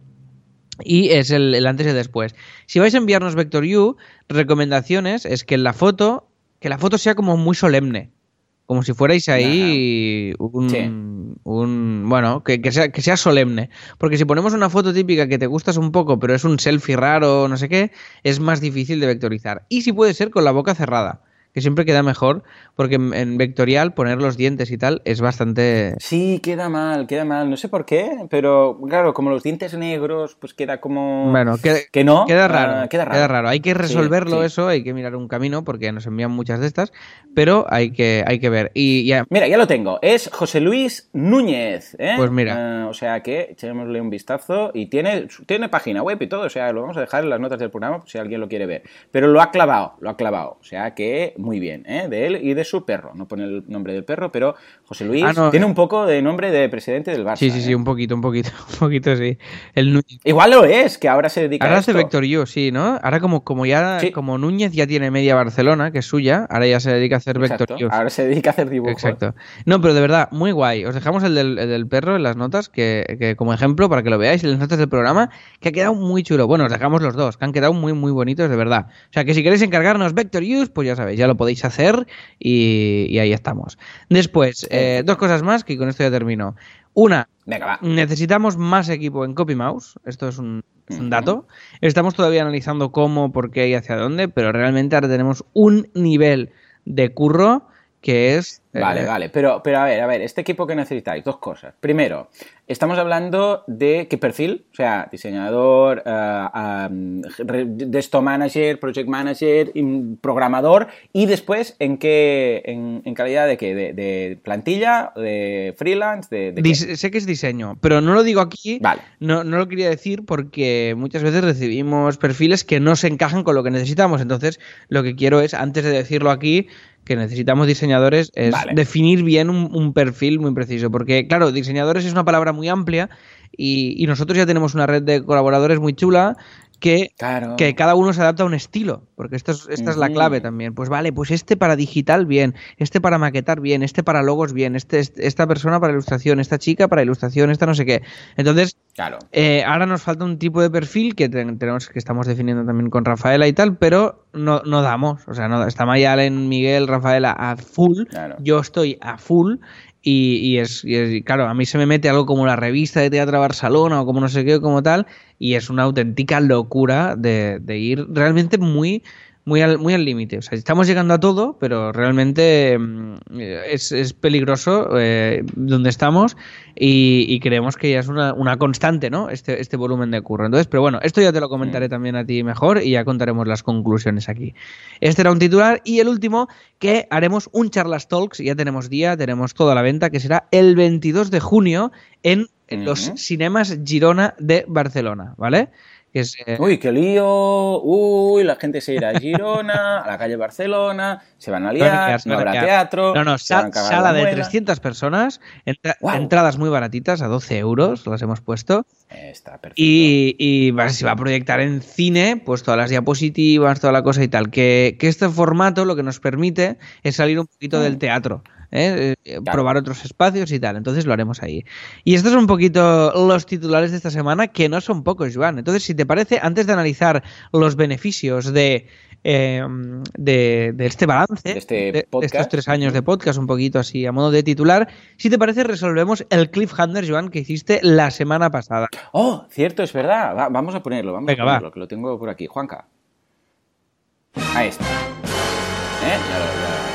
y es el, el antes y el después. Si vais a enviarnos Vector U, recomendaciones es que la foto, que la foto sea como muy solemne. Como si fuerais ahí un, Sí. un- bueno, que, que sea, que sea solemne. Porque si ponemos una foto típica que te gustas un poco, pero es un selfie raro, no sé qué, es más difícil de vectorizar. Y si puede ser con la boca cerrada, que siempre queda mejor, porque en, en vectorial poner los dientes y tal es bastante... Sí, queda mal, queda mal. No sé por qué, pero claro, como los dientes negros, pues queda como... Bueno, queda, que no. Queda ah, raro, queda raro. Hay que resolverlo sí. eso, hay que mirar un camino porque nos envían muchas de estas, pero hay que, hay que ver. Y ya, Mira, ya lo tengo. Es José Luis Núñez. ¿eh? Pues mira. Eh, o sea que echémosle un vistazo. Y tiene, tiene página web y todo. O sea, lo vamos a dejar en las notas del programa si alguien lo quiere ver. Pero lo ha clavado, lo ha clavado. O sea que muy bien, ¿eh? De él y de su perro. No pone el nombre del perro, pero José Luis Ah, no. tiene un poco de nombre de presidente del Barça. sí, sí, sí, ¿eh? un poquito, un poquito, <laughs> un poquito, sí. El. Igual lo es, que ahora se dedica Ahora a hace esto. Vector U, sí, ¿no? Ahora como, como ya, Sí. como Núñez ya tiene media Barcelona, que es suya, ahora ya se dedica a hacer Exacto. Vector U. Ahora se dedica a hacer dibujos. Exacto. No, pero de verdad, muy guay. Os dejamos el del, el del perro en las notas, que, que como ejemplo, para que lo veáis, en las notas del programa, que ha quedado muy chulo. Bueno, os dejamos los dos, que han quedado muy, muy bonitos, de verdad. O sea, que si queréis encargarnos Vector Use, pues ya sabéis, ya lo podéis hacer y, y ahí estamos. Después, eh, dos cosas más, que con esto ya termino. Una, Venga, necesitamos más equipo en Copy Mouse. Esto es un, es un dato. Estamos todavía analizando cómo, por qué y hacia dónde, pero realmente ahora tenemos un nivel de curro que es... eh, Vale, vale, pero, pero a ver, a ver, este equipo que necesitáis, dos cosas. Primero, estamos hablando de qué perfil, o sea, diseñador, eh, um, re- desktop manager, project manager, programador, y después en qué, en, en calidad de qué, de, de plantilla, de freelance, de, sé que es diseño, pero no lo digo aquí, Vale. no, no lo quería decir porque muchas veces recibimos perfiles que no se encajan con lo que necesitamos. Entonces, lo que quiero es, antes de decirlo aquí, que necesitamos diseñadores, es Vale. definir bien un, un perfil muy preciso. Porque, claro, diseñadores es una palabra muy amplia y, y nosotros ya tenemos una red de colaboradores muy chula que Claro. que cada uno se adapta a un estilo, porque esto es- esta es la clave también. Pues vale, pues este para digital bien, este para maquetar bien, este para logos bien, este, este- esta persona para ilustración, esta chica para ilustración, esta no sé qué. Entonces, Claro. eh, ahora nos falta un tipo de perfil que ten- tenemos que estamos definiendo también con Rafaela y tal, pero no, no damos. O sea, no, está Mayalen, Miguel, Rafaela a full. Claro. Yo estoy a full. Y, es, claro, a mí se me mete algo como la revista de Teatro Barcelona o como no sé qué, como tal, y es una auténtica locura de ir realmente muy, muy al muy al límite. O sea, estamos llegando a todo, pero realmente mm, es, es peligroso eh, donde estamos y, y creemos que ya es una, una constante, ¿no? Este, este volumen de curro. Entonces, pero bueno, esto ya te lo comentaré también a ti mejor y ya contaremos las conclusiones aquí. Este era un titular y el último que haremos un Charlas Talks, ya tenemos día, tenemos toda la venta, que será el 22 de junio en, en los Ujú. cinemas Girona de Barcelona, ¿vale? Que es, eh, Uy, qué lío. Uy, la gente se irá a Girona, <laughs> a la calle Barcelona, se van a liar, no habrá teatro. No, no, se van sa- a cagar sala la de muela. 300 personas, entra- entradas muy baratitas, a 12 euros, las hemos puesto. Está perfecto. Y, se va a proyectar en cine, pues todas las diapositivas, toda la cosa y tal. Que, que este formato lo que nos permite es salir un poquito del teatro, ¿eh? Eh, probar otros espacios y tal. Entonces lo haremos ahí. Y estos son un poquito los titulares de esta semana, que no son pocos, Joan. Entonces, si te parece, antes de analizar los beneficios de. eh, de, de este balance, De este estos tres años de podcast, un poquito así a modo de titular, si te parece, resolvemos el cliffhanger, Joan, que hiciste la semana pasada. Oh, cierto, es verdad. Va- vamos a ponerlo, vamos Venga, a va. ponerlo, que lo tengo por aquí. Juanca. Ahí está. ¿Eh? Ya lo- ya-.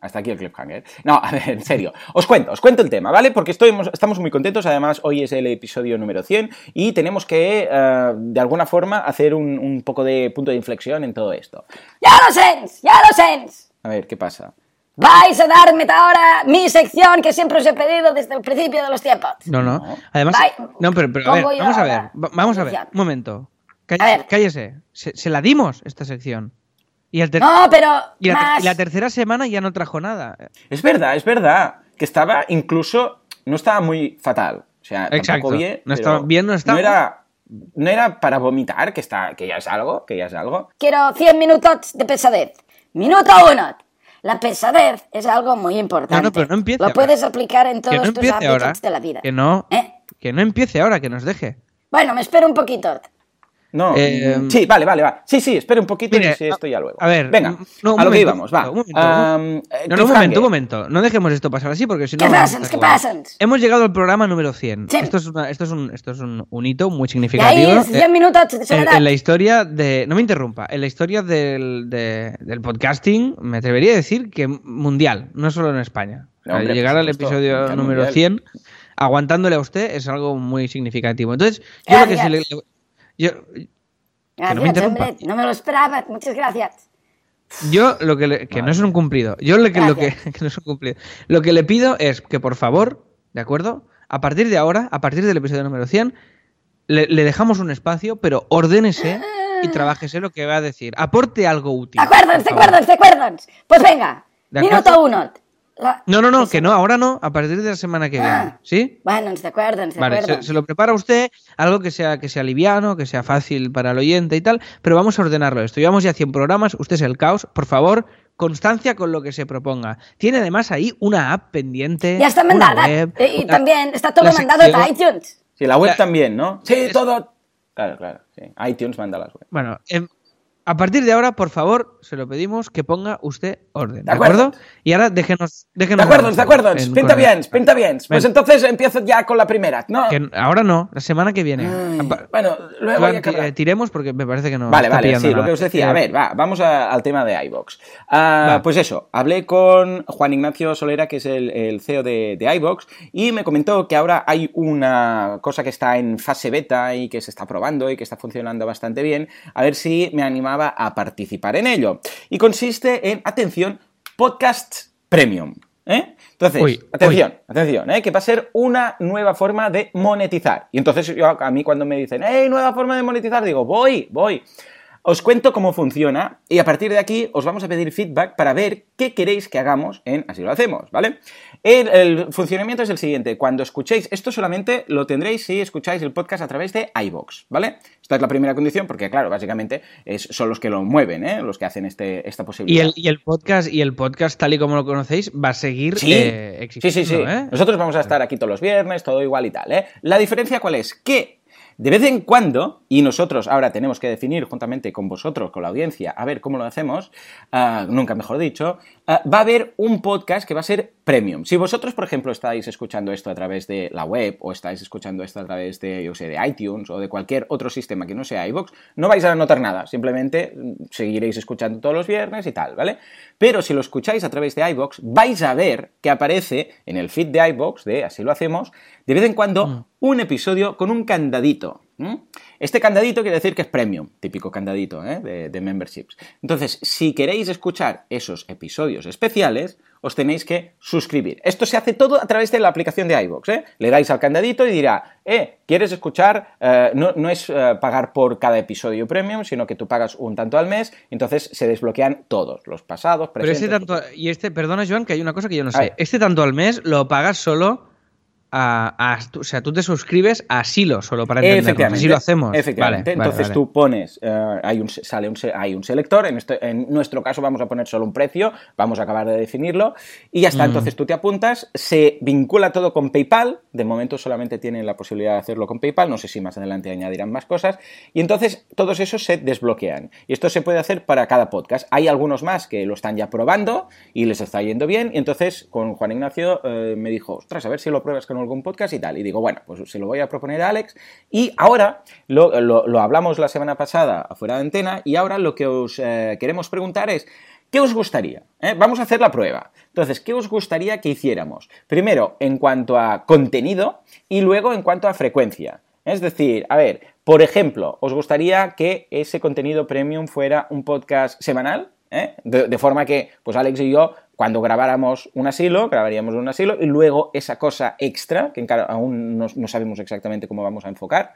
Hasta aquí el cliffhanger. No, a ver, en serio. Os cuento, os cuento el tema, ¿vale? Porque estoy, estamos muy contentos. Además, hoy es el episodio número 100 y tenemos que, eh, de alguna forma, hacer un, un poco de punto de inflexión en todo esto. ¡Ya lo sé! ¡Ya lo sé! A ver, ¿qué pasa? Vais a darme ahora mi sección que siempre os he pedido desde el principio de los tiempos. No, no. No. Además, Bye. no, pero, pero a ver, vamos a ver, vamos a ver, un momento. A Cállese, ver. cállese. Se, se la dimos esta sección. Y, el No, pero y la, ter- más... y la tercera semana ya no trajo nada. Es verdad, es verdad. Que estaba incluso. No estaba muy fatal. O sea, Exacto. tampoco bien. No estaba- bien no estaba. era, no era para vomitar, que, está, que ya es algo, que ya es algo. Quiero 100 minutos de pesadez. Minuto uno. La pesadez es algo muy importante. No, no, pero no empiece Lo ahora. puedes aplicar en todos no tus ámbitos ahora. de la vida. Que no, ¿Eh? que no empiece ahora, que nos deje. Bueno, me espero un poquito. No, Eh, sí, vale, vale, va. Sí, sí, espera un poquito mire, y sí, esto ya luego. a ver, venga, no, a lo que íbamos, va. un momento, eh, No, no, un momento, un momento. No dejemos esto pasar así porque si no. ¿Qué vamos a pasa? estar ¿Qué jugando. pasa? Hemos llegado al programa número 100. Sí. Esto es, una- esto es, un, esto es un, un hito muy significativo. ahí, 10 eh, minutos de en, la historia de. No me interrumpa. En la historia del, de- del podcasting, me atrevería a decir que mundial, no solo en España. No, hombre, llegar al supuesto, episodio número mundial. 100, aguantándole a usted, es algo muy significativo. Entonces, yo lo que se le. Yo, Gracias, no me interrumpa. hombre, no me lo esperaba. Muchas gracias. Yo lo que le- que no es un cumplido. Yo lo que, lo que, <laughs> que no es un cumplido. Lo que le pido es que por favor, ¿de acuerdo? A partir de ahora, a partir del episodio número 100, le, le dejamos un espacio, pero ordénese y trabájese lo que va a decir. Aporte algo útil. ¿De acuerdo? por ¿De favor. acuerdo? ¿De acuerdo? Pues venga, ¿De minuto uno. La- No, no, no, que no, ahora no, a partir de la semana que viene. Ah. ¿Sí? Bueno, de acuerdo, de Vale, acuerdo. se, se lo prepara usted, algo que sea, que sea liviano, que sea fácil para el oyente y tal, pero vamos a ordenarlo esto. Llevamos ya 100 programas, usted es el caos, por favor, constancia con lo que se proponga. Tiene además ahí una app pendiente. Ya está mandada. web, y y una- también está todo mandado a iTunes. Sí, la web La- también, ¿no? Sí, todo. Claro, claro. Sí. iTunes manda las web. Bueno, em, a partir de ahora, por favor, se lo pedimos que ponga usted orden, ¿de, De acuerdo. acuerdo? Y ahora déjenos... De déjenos acuerdo, avanzar de acuerdo. Pinta bien, pinta bien. Pues Ven. entonces empiezo ya con la primera. No. que ahora no, la semana que viene. Ay, bueno, luego ya eh, tiremos porque me parece que no. Vale, vale, sí, lo que os decía. Eh, A ver, va, vamos a- al tema de iVox. Ah, pues eso, hablé con Juan Ignacio Solera, que es el, el CEO de, de iVox, y me comentó que ahora hay una cosa que está en fase beta y que se está probando y que está funcionando bastante bien, a ver si me animaba a participar en ello. Y consiste en, atención, podcast premium. ¿eh? Entonces, Uy, atención, atención, ¿eh? que va a ser una nueva forma de monetizar. Y entonces yo, a mí cuando me dicen, ¡hey, nueva forma de monetizar! Digo, voy, voy. Os cuento cómo funciona y a partir de aquí os vamos a pedir feedback para ver qué queréis que hagamos en Así lo hacemos, ¿vale? El, el funcionamiento es el siguiente. Cuando escuchéis, esto solamente lo tendréis si escucháis el podcast a través de iVoox, ¿vale? Esta es la primera condición porque, claro, básicamente es- son los que lo mueven, ¿eh? Los que hacen este, esta Y posibilidad. el, y el podcast, y el podcast, tal y como lo conocéis, va a seguir Sí, eh, sí, sí, sí. existiendo, ¿eh? Nosotros vamos a estar aquí todos los viernes, todo igual y tal, ¿eh? La diferencia cuál es? Que de vez en cuando, y nosotros ahora tenemos que definir juntamente con vosotros, con la audiencia, a ver cómo lo hacemos, ah, nunca mejor dicho, ah, va a haber un podcast que va a ser premium. Si vosotros, por ejemplo, estáis escuchando esto a través de la web o estáis escuchando esto a través de, yo sé, de iTunes o de cualquier otro sistema que no sea iVoox, no vais a notar nada, simplemente mm, seguiréis escuchando todos los viernes y tal, ¿vale? Pero si lo escucháis a través de iVoox, vais a ver que aparece en el feed de iVoox, de Así lo hacemos, de vez en cuando un episodio con un candadito. ¿M? Este candadito quiere decir que es premium, típico candadito ¿eh? de, de memberships. Entonces, si queréis escuchar esos episodios especiales, os tenéis que suscribir. Esto se hace todo a través de la aplicación de iVoox. ¿eh? Le dais al candadito y dirá, eh, ¿quieres escuchar? Eh, no, no es eh, pagar por cada episodio premium, sino que tú pagas un tanto al mes, entonces se desbloquean todos, los pasados, Pero presentes. este tanto. Y este, perdona, Joan, que hay una cosa que yo no sé. Este tanto al mes lo pagas solo a. a- o sea, tú te suscribes a Silo, solo para entenderlo. Así lo hacemos. Efectivamente. Vale, Entonces vale. tú pones, eh, hay, un, sale un, hay un selector, en, este- en nuestro caso vamos a poner solo un precio, vamos a acabar de definirlo, y ya está. Mm. Entonces tú te apuntas, se vincula todo con PayPal, de momento solamente tienen la posibilidad de hacerlo con PayPal, no sé si más adelante añadirán más cosas, y entonces todos esos se desbloquean. Y esto se puede hacer para cada podcast. Hay algunos más que lo están ya probando y les está yendo bien, y entonces con Juan Ignacio eh, me dijo, ostras, a ver si lo pruebas con algún podcast y tal. Y digo, bueno, pues se lo voy a proponer a Alex. Y ahora, lo, hablamos la semana pasada afuera de antena, y ahora lo que os eh, queremos preguntar es, ¿qué os gustaría? ¿Eh? Vamos a hacer la prueba. Entonces, ¿qué os gustaría que hiciéramos? Primero, en cuanto a contenido y luego en cuanto a frecuencia. Es decir, a ver, por ejemplo, ¿os gustaría que ese contenido premium fuera un podcast semanal? ¿Eh? De, forma que, pues Alex y yo, cuando grabáramos un asilo, grabaríamos un asilo y luego esa cosa extra, que aún no, sabemos exactamente cómo vamos a enfocar,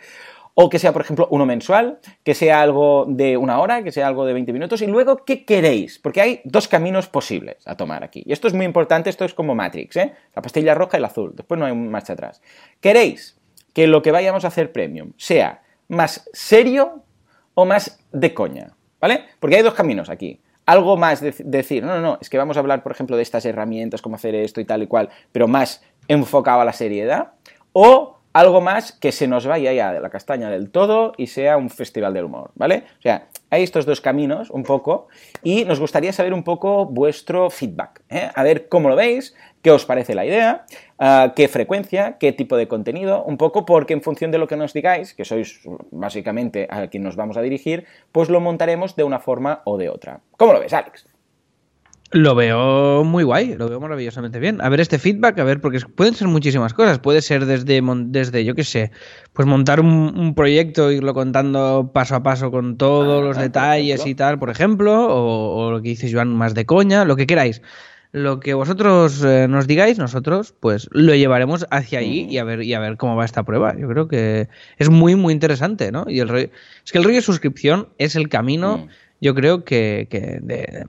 o que sea, por ejemplo, uno mensual, que sea algo de una hora, que sea algo de 20 minutos, y luego, ¿qué queréis? Porque hay dos caminos posibles a tomar aquí. Y esto es muy importante, esto es como Matrix, ¿eh? La pastilla roja y la azul, después no hay marcha atrás. ¿Queréis que lo que vayamos a hacer premium sea más serio o más de coña? ¿Vale? Porque hay dos caminos aquí. Algo más de decir, no, no, no, es que vamos a hablar, por ejemplo, de estas herramientas, cómo hacer esto y tal y cual, pero más enfocado a la seriedad. O algo más que se nos vaya ya de la castaña del todo y sea un festival del humor, ¿vale? O sea, hay estos dos caminos un poco y nos gustaría saber un poco vuestro feedback, ¿eh? a ver cómo lo veis, qué os parece la idea, uh, qué frecuencia, qué tipo de contenido, un poco porque en función de lo que nos digáis, que sois básicamente a quien nos vamos a dirigir, pues lo montaremos de una forma o de otra. ¿Cómo lo ves, Alex? Lo veo muy guay, lo veo maravillosamente bien. A ver este feedback, a ver, porque pueden ser muchísimas cosas. Puede ser desde, desde yo qué sé, pues montar un, un proyecto, e irlo contando paso a paso con todos los detalles y tal, por ejemplo, o, o, lo que dices Joan, más de coña, lo que queráis. Lo que vosotros eh, nos digáis, nosotros, pues lo llevaremos hacia allí y a ver y a ver cómo va esta prueba. Yo creo que es muy, muy interesante, ¿no? Y el rollo, es que el rollo de suscripción es el camino. Mm yo creo que, que de,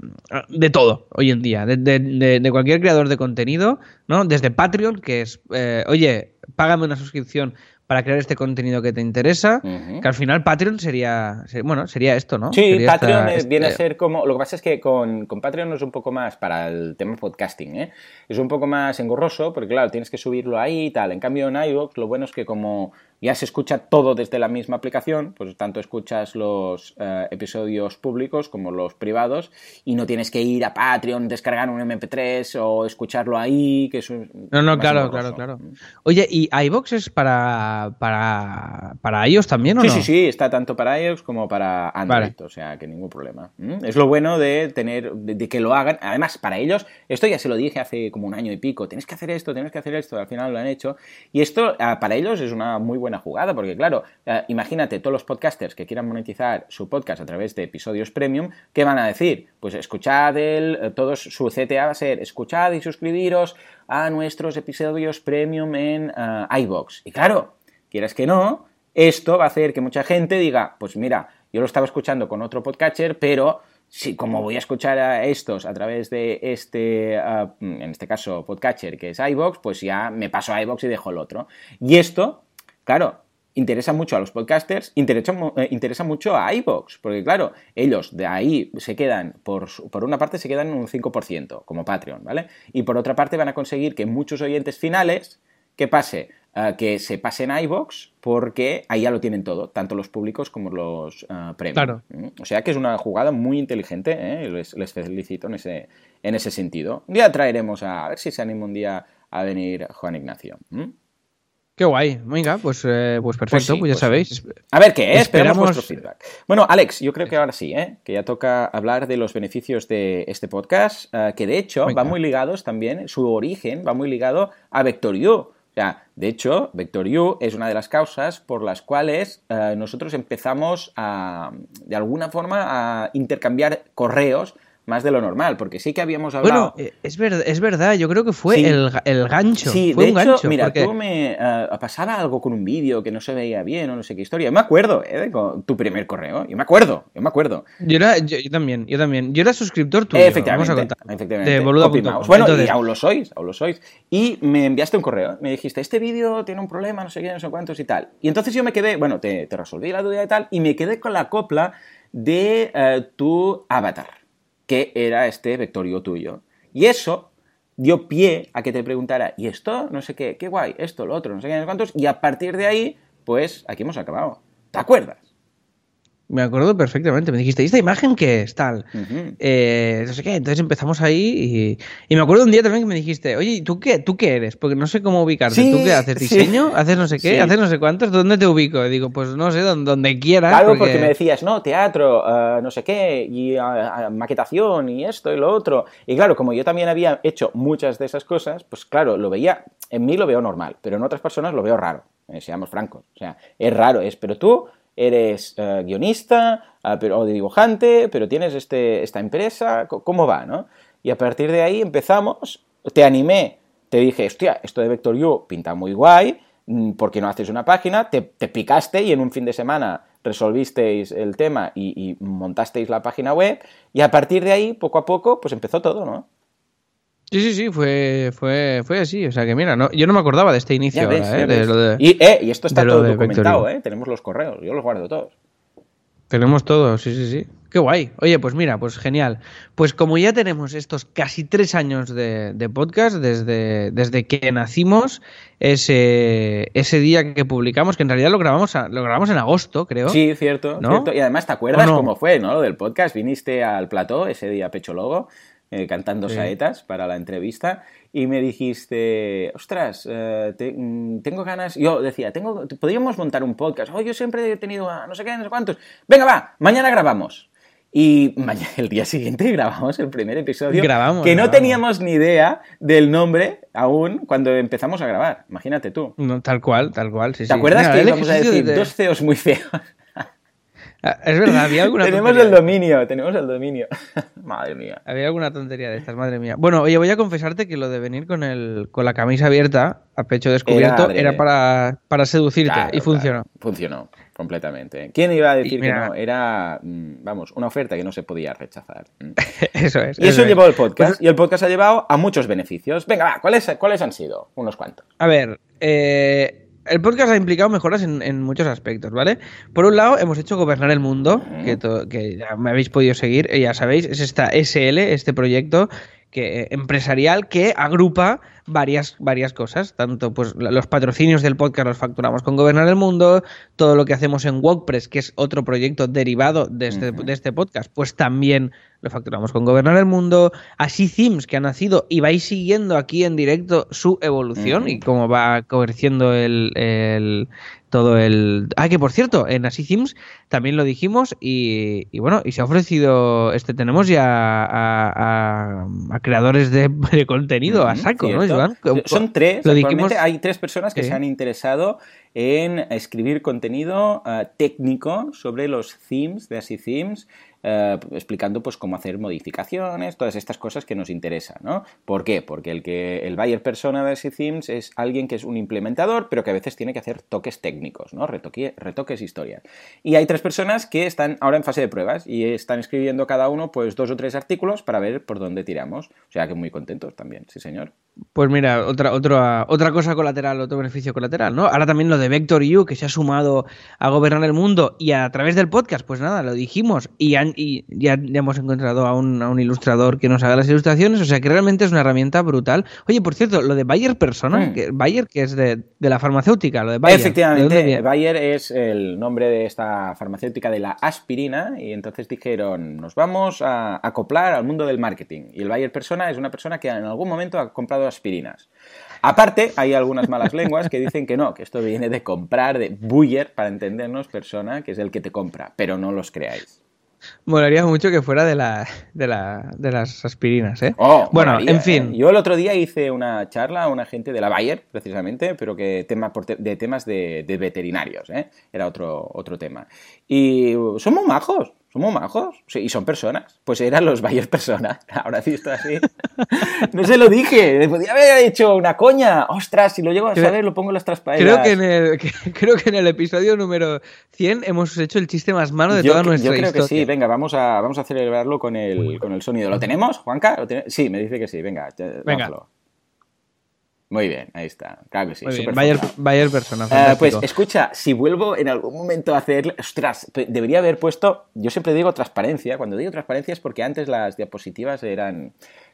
de, todo hoy en día, de, de, de, cualquier creador de contenido, ¿no? Desde Patreon, que es, eh, oye, págame una suscripción para crear este contenido que te interesa, uh -huh. que al final Patreon sería, bueno, sería esto, ¿no? Sí, sería Patreon esta, viene este... a ser como, lo que pasa es que con, con, Patreon es un poco más para el tema podcasting, ¿eh? Es un poco más engorroso, porque claro, tienes que subirlo ahí y tal. En cambio en iVoox lo bueno es que como ya se escucha todo desde la misma aplicación, pues tanto escuchas los uh, episodios públicos como los privados y no tienes que ir a Patreon, descargar un MP3 o escucharlo ahí, que es un, No, no, claro, claro, claro. Oye, ¿y iVoox es para, para, para iOS también o sí, no? Sí, sí, sí, está tanto para iOS como para Android, vale. o sea que ningún problema. ¿Mm? Es lo bueno de tener, de, de, que lo hagan. Además, para ellos, esto ya se lo dije hace como un año y pico, tienes que hacer esto, tienes que hacer esto, al final lo han hecho. Y esto uh, para ellos es una muy buena jugada, porque claro, uh, imagínate todos los podcasters que quieran monetizar su podcast a través de episodios premium, ¿qué van a decir? Pues escuchad el, uh, todos su CTA va a ser escuchad y suscribiros a nuestros episodios premium en uh, iBox. Y claro, quieras que no, esto va a hacer que mucha gente diga, pues mira, yo lo estaba escuchando con otro podcatcher, pero si como voy a escuchar a estos a través de este, en este caso, podcatcher, que es iBox, pues ya me paso a iBox y dejo el otro. Y esto, claro, interesa mucho a los podcasters, interesa, eh, interesa mucho a iBox, porque claro, ellos de ahí se quedan, por, por una parte se quedan un 5%, como Patreon, ¿vale? Y por otra parte van a conseguir que muchos oyentes finales, ¿qué pase? Uh, que se pasen a iBox porque ahí ya lo tienen todo, tanto los públicos como los uh, premium. Claro. O sea que es una jugada muy inteligente, ¿eh? les, les, felicito en ese, en ese sentido. Un día traeremos a, a ver si se anima un día a venir Juan Ignacio. ¿Mm? Qué guay. Venga, pues, eh, pues perfecto, pues, sí, pues ya pues sabéis. Sí. A ver qué es, esperamos vuestro feedback. Bueno, Alex, yo creo que ahora sí, ¿eh? que ya toca hablar de los beneficios de este podcast, uh, que de hecho Venga. va muy ligados también, su origen va muy ligado a VectorU. O sea, de hecho, VectorU es una de las causas por las cuales uh, nosotros empezamos a, de alguna forma, a intercambiar correos más de lo normal, porque sí que habíamos hablado... Bueno, es, ver, es verdad, yo creo que fue sí. el, el, gancho. Sí, fue de un hecho, gancho, mira, porque... tú me uh, pasaba algo con un vídeo que no se veía bien o no sé qué historia. Yo me acuerdo, ¿eh? Con tu primer correo. Yo me acuerdo, yo me acuerdo. Yo, era, yo, yo también, yo también. Yo era suscriptor tuyo. Efectivamente, vamos a contar. efectivamente. De boluda. Bueno, Entonces... y aún lo sois, aún lo sois. Y me enviaste un correo, me dijiste, este vídeo tiene un problema, no sé qué, no sé cuántos y tal. Y entonces yo me quedé, bueno, te, te resolví la duda y tal, y me quedé con la copla de uh, tu avatar que era este vectorio tuyo. Y eso dio pie a que te preguntara, ¿y esto? No sé qué, qué guay, esto, lo otro, no sé qué, no sé cuántos, y a partir de ahí, pues aquí hemos acabado. ¿Te acuerdas? Me acuerdo perfectamente. Me dijiste, ¿y esta imagen qué es? Tal. Uh -huh. eh, no sé qué. Entonces empezamos ahí y, y, me acuerdo un día también que me dijiste, oye, ¿tú qué, ¿tú qué eres? Porque no sé cómo ubicarte. Sí, ¿Tú qué haces? ¿Diseño? Sí. ¿Haces no sé qué? Sí. ¿Haces no sé cuántos? ¿Dónde te ubico? Y digo, pues no sé, donde, donde quieras. Claro, porque... porque... me decías, no, teatro, uh, no sé qué, y uh, maquetación, y esto y lo otro. Y claro, como yo también había hecho muchas de esas cosas, pues claro, lo veía, en mí lo veo normal, pero en otras personas lo veo raro. Eh, seamos francos. O sea, es raro, es, pero tú eres uh, guionista uh, pero, o dibujante, pero tienes este, esta empresa, ¿cómo va? ¿no? Y a partir de ahí empezamos, te animé, te dije, hostia, esto de Vector U pinta muy guay, mm, ¿por qué no haces una página? Te, te picaste y en un fin de semana resolvisteis el tema y, montasteis la página web y a partir de ahí, poco a poco, pues empezó todo, ¿no? Sí, sí, sí, fue, fue, fue así. O sea que mira, no, yo no me acordaba de este inicio ves, ahora, ¿eh? De lo de, y, eh, y, esto está todo documentado, ¿eh? Tenemos los correos, yo los guardo todos. Tenemos todo, sí, sí, sí. Qué guay. Oye, pues mira, pues genial. Pues como ya tenemos estos casi tres años de, de podcast, desde, desde que nacimos, ese, ese día que publicamos, que en realidad lo grabamos, a- lo grabamos en agosto, creo. Sí, cierto, ¿No? cierto. Y además, ¿te acuerdas cómo fue, no? Lo del podcast. Viniste al plató ese día Pecho Logo, eh, cantando Sí. saetas para la entrevista, y me dijiste, ostras, eh, te- mm, tengo ganas. Yo decía, tengo, podríamos montar un podcast. Oh, yo siempre he tenido a no sé qué, no sé cuántos. Venga, va, mañana grabamos. Y mañana, el día siguiente grabamos el primer episodio. Grabamos, que no grabamos. teníamos ni idea del nombre aún cuando empezamos a grabar. Imagínate tú. No, tal cual, tal cual, sí, ¿Te sí. acuerdas que íbamos a decir de- dos CEOs muy feos? Ah, Es verdad, había <laughs> alguna tenemos tontería el dominio, tenemos el dominio. <laughs> Madre mía. Había alguna tontería de estas, madre mía. Bueno, oye, voy a confesarte que lo de venir con el con la camisa abierta, a pecho descubierto, Era para, para seducirte Claro, y funcionó. claro, funcionó completamente. ¿Quién iba a decir mira- que no? Era, mm, vamos, una oferta que no se podía rechazar. <laughs> Mm. eso es. Y eso es. llevó el podcast. Pues, y el podcast ha llevado a muchos beneficios. Venga, va, ¿cuáles, ¿cuáles han sido? Unos cuantos. a ver, eh, el podcast ha implicado mejoras en, en muchos aspectos, ¿vale? Por un lado, hemos hecho Gobernar el Mundo, que, to- que ya me habéis podido seguir, ya sabéis, es esta SL, este proyecto que, empresarial que agrupa varias, varias cosas, tanto pues los patrocinios del podcast los facturamos con Gobernar el Mundo, todo lo que hacemos en WordPress, que es otro proyecto derivado de este, de este podcast, pues también lo facturamos con Gobernar el Mundo, así Themes que ha nacido y vais siguiendo aquí en directo su evolución y cómo va creciendo el, el- todo el... Ah, que por cierto, en Así Themes también lo dijimos y, y bueno, y se ha ofrecido, este tenemos ya a, a- a creadores de, <laughs> de contenido a saco, ¿no? Son tres. Lo dijimos- hay tres personas que Sí. se han interesado en escribir contenido eh, técnico sobre los themes de Así Themes, eh, explicando pues cómo hacer modificaciones, todas estas cosas que nos interesan, ¿no? ¿Por qué? Porque el que el buyer persona de Así Themes es alguien que es un implementador, pero que a veces tiene que hacer toques técnicos, ¿no? Retoque- retoques, historias. Y hay tres personas que están ahora en fase de pruebas y están escribiendo cada uno pues dos o tres artículos para ver por dónde tiramos. O sea que muy contentos también, sí señor. Pues mira, otra, otra, otra cosa colateral, otro beneficio colateral, ¿no? Ahora también lo de Vector U, que se ha sumado a gobernar el mundo y a través del podcast, pues nada, lo dijimos y, han- y ya, ya hemos encontrado a un, a un ilustrador que nos haga las ilustraciones, o sea que realmente es una herramienta brutal. Oye, por cierto, lo de Bayer Persona, Mm. que, Bayer que es de, de la farmacéutica, lo de Bayer. ¿de dónde Efectivamente? Bayer es el nombre de esta farmacéutica de la aspirina y entonces dijeron, nos vamos a acoplar al mundo del marketing. Y el Bayer persona es una persona que en algún momento ha comprado aspirinas. Aparte, hay algunas malas lenguas que dicen que no, que esto viene de comprar, de buyer, para entendernos, persona, que es el que te compra, pero no los creáis. Molaría mucho que fuera de, la, de, la, de las aspirinas, ¿eh? Oh, bueno, molaría, en fin. ¿eh? Yo el otro día hice una charla a una gente de la Bayer, precisamente, pero que tema de temas de, de veterinarios, ¿eh? Era otro, otro tema. Y son muy majos, son muy majos. Sí, y son personas. Pues eran los Bayer personas. <laughs> Ahora visto así. no se lo dije. Le podía haber hecho una coña. Ostras, si lo llego a Creo- saber, lo pongo en las transparencias. Creo que, en el, <laughs> que- creo que en el episodio número 100 hemos hecho el chiste más malo de yo, toda que- nuestra yo creo historia. que sí, venga, vamos a, vamos a celebrarlo con el, con el sonido. ¿Lo tenemos, Juanca? ¿Lo tiene- Sí, me dice que sí, venga. Venga. lánzalo. Muy bien, ahí está. Claro que sí. Bayer. Bayer persona. Fantástico. pues escucha, si vuelvo en algún momento a hacer... Ostras, debería haber puesto... Yo siempre digo transparencia. Cuando digo transparencia es porque antes las diapositivas eran...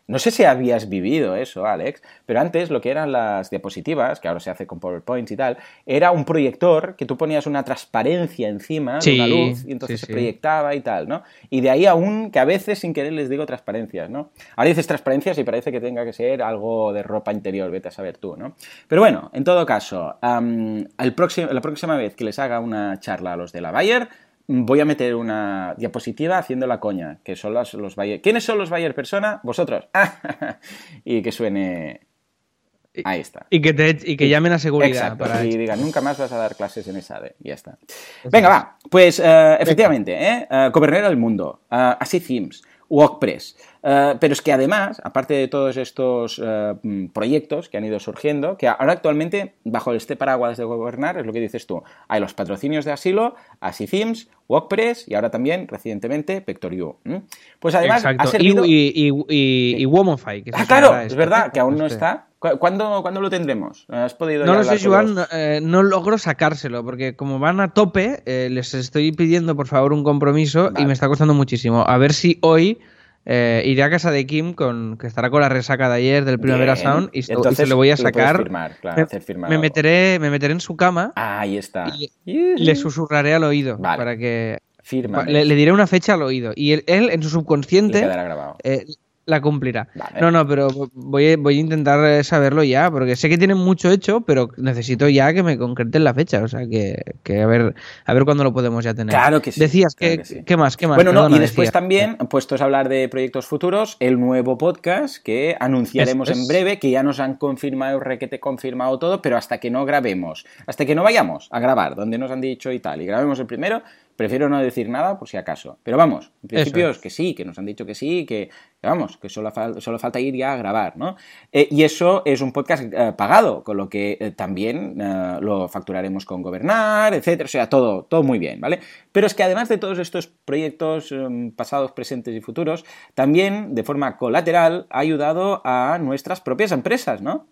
No sé si habías vivido eso, Alex, pero antes lo que eran las diapositivas, que ahora se hace con PowerPoint y tal, era un proyector que tú ponías una transparencia encima Sí, de una luz y entonces sí, se proyectaba y tal, ¿no? Y de ahí aún que a veces sin querer les digo transparencias, ¿no? Ahora dices transparencias y parece que tenga que ser algo de ropa interior, vete a saber tú, ¿no? Pero bueno, en todo caso, am, el próximo, la próxima vez que les haga una charla a los de la Bayer, voy a meter una diapositiva haciendo la coña, que son los, los Bayer. ¿Quiénes son los Bayer persona? Vosotros. <laughs> y que suene... Ahí está. Y que, te, y que llamen a seguridad. Exacto, para y digan, nunca más vas a dar clases en esa de, y ya está. Venga, va, pues eh, efectivamente, ¿eh? Eh, Gobernar el mundo, eh, así Themes, WordPress. Eh, pero es que además, aparte de todos estos eh, proyectos que han ido surgiendo, que ahora actualmente, bajo este paraguas de gobernar, es lo que dices tú, hay los patrocinios de asilo, Themes, WordPress y ahora también, recientemente, Vector.io. Pues además Exacto. ha servido... Y, y, y, y, que Ah, claro, es verdad, ¿no? que aún no Este. está, ¿Cu- ¿Cuándo, cuándo lo tendremos? ¿Has podido No lo sé, Joan, no, eh, no logro sacárselo, porque como van a tope, eh, les estoy pidiendo por favor un compromiso Vale. y me está costando muchísimo. A ver si hoy eh, iré a casa de Kim, con, que estará con la resaca de ayer del Primavera Bien. Sound, y Entonces, se lo voy a sacar. firmar, claro, me, hacer meteré, me meteré en su cama Ah, ahí está. y, le susurraré al oído Vale. para que Firma. le, le diré una fecha al oído y él, él, en su Le subconsciente quedará grabado. La cumplirá. Vale. No, no, pero voy, voy a intentar eh, saberlo ya, porque sé que tienen mucho hecho, pero necesito ya que me concreten la fecha. O sea, que, que a ver a ver cuándo lo podemos ya tener. Claro que sí, Decías, claro que, que sí. ¿qué más? ¿Qué más? Bueno, no, y después también, puestos a hablar de proyectos futuros, el nuevo podcast que anunciaremos es. en breve, que ya nos han confirmado, requete confirmado todo, pero hasta que no grabemos, hasta que no vayamos a grabar, donde nos han dicho y tal, y grabemos el primero, prefiero no decir nada por si acaso. Pero vamos, en principio es. que sí, que nos han dicho que sí, que, que vamos, que solo, fal- solo falta ir ya a grabar, ¿no? Eh, y eso es un podcast eh, pagado, con lo que eh, también lo facturaremos con Gobernar, etcétera, o sea, todo, todo muy bien, ¿vale? Pero es que además de todos estos proyectos pasados, presentes y futuros, también de forma colateral ha ayudado a nuestras propias empresas, ¿no?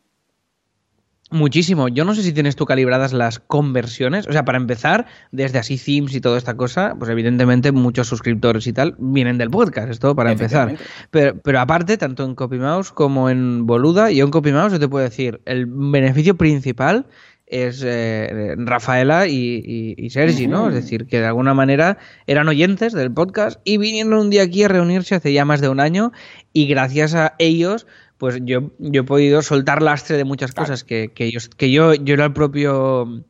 Muchísimo. Yo no sé si tienes tú calibradas las conversiones. O sea, para empezar, desde así themes y toda esta cosa, pues evidentemente muchos suscriptores y tal vienen del podcast. Esto para empezar. Pero, pero aparte, tanto en CopyMouse como en Boluda, yo en CopyMouse yo te puedo decir, el beneficio principal es eh, Rafaela y, y- y Sergi, ¿no? Es decir, que de alguna manera eran oyentes del podcast y vinieron un día aquí a reunirse hace ya más de un año y gracias a ellos pues yo, yo he podido soltar lastre de muchas Claro. cosas que, que, yo, que yo, yo era el propio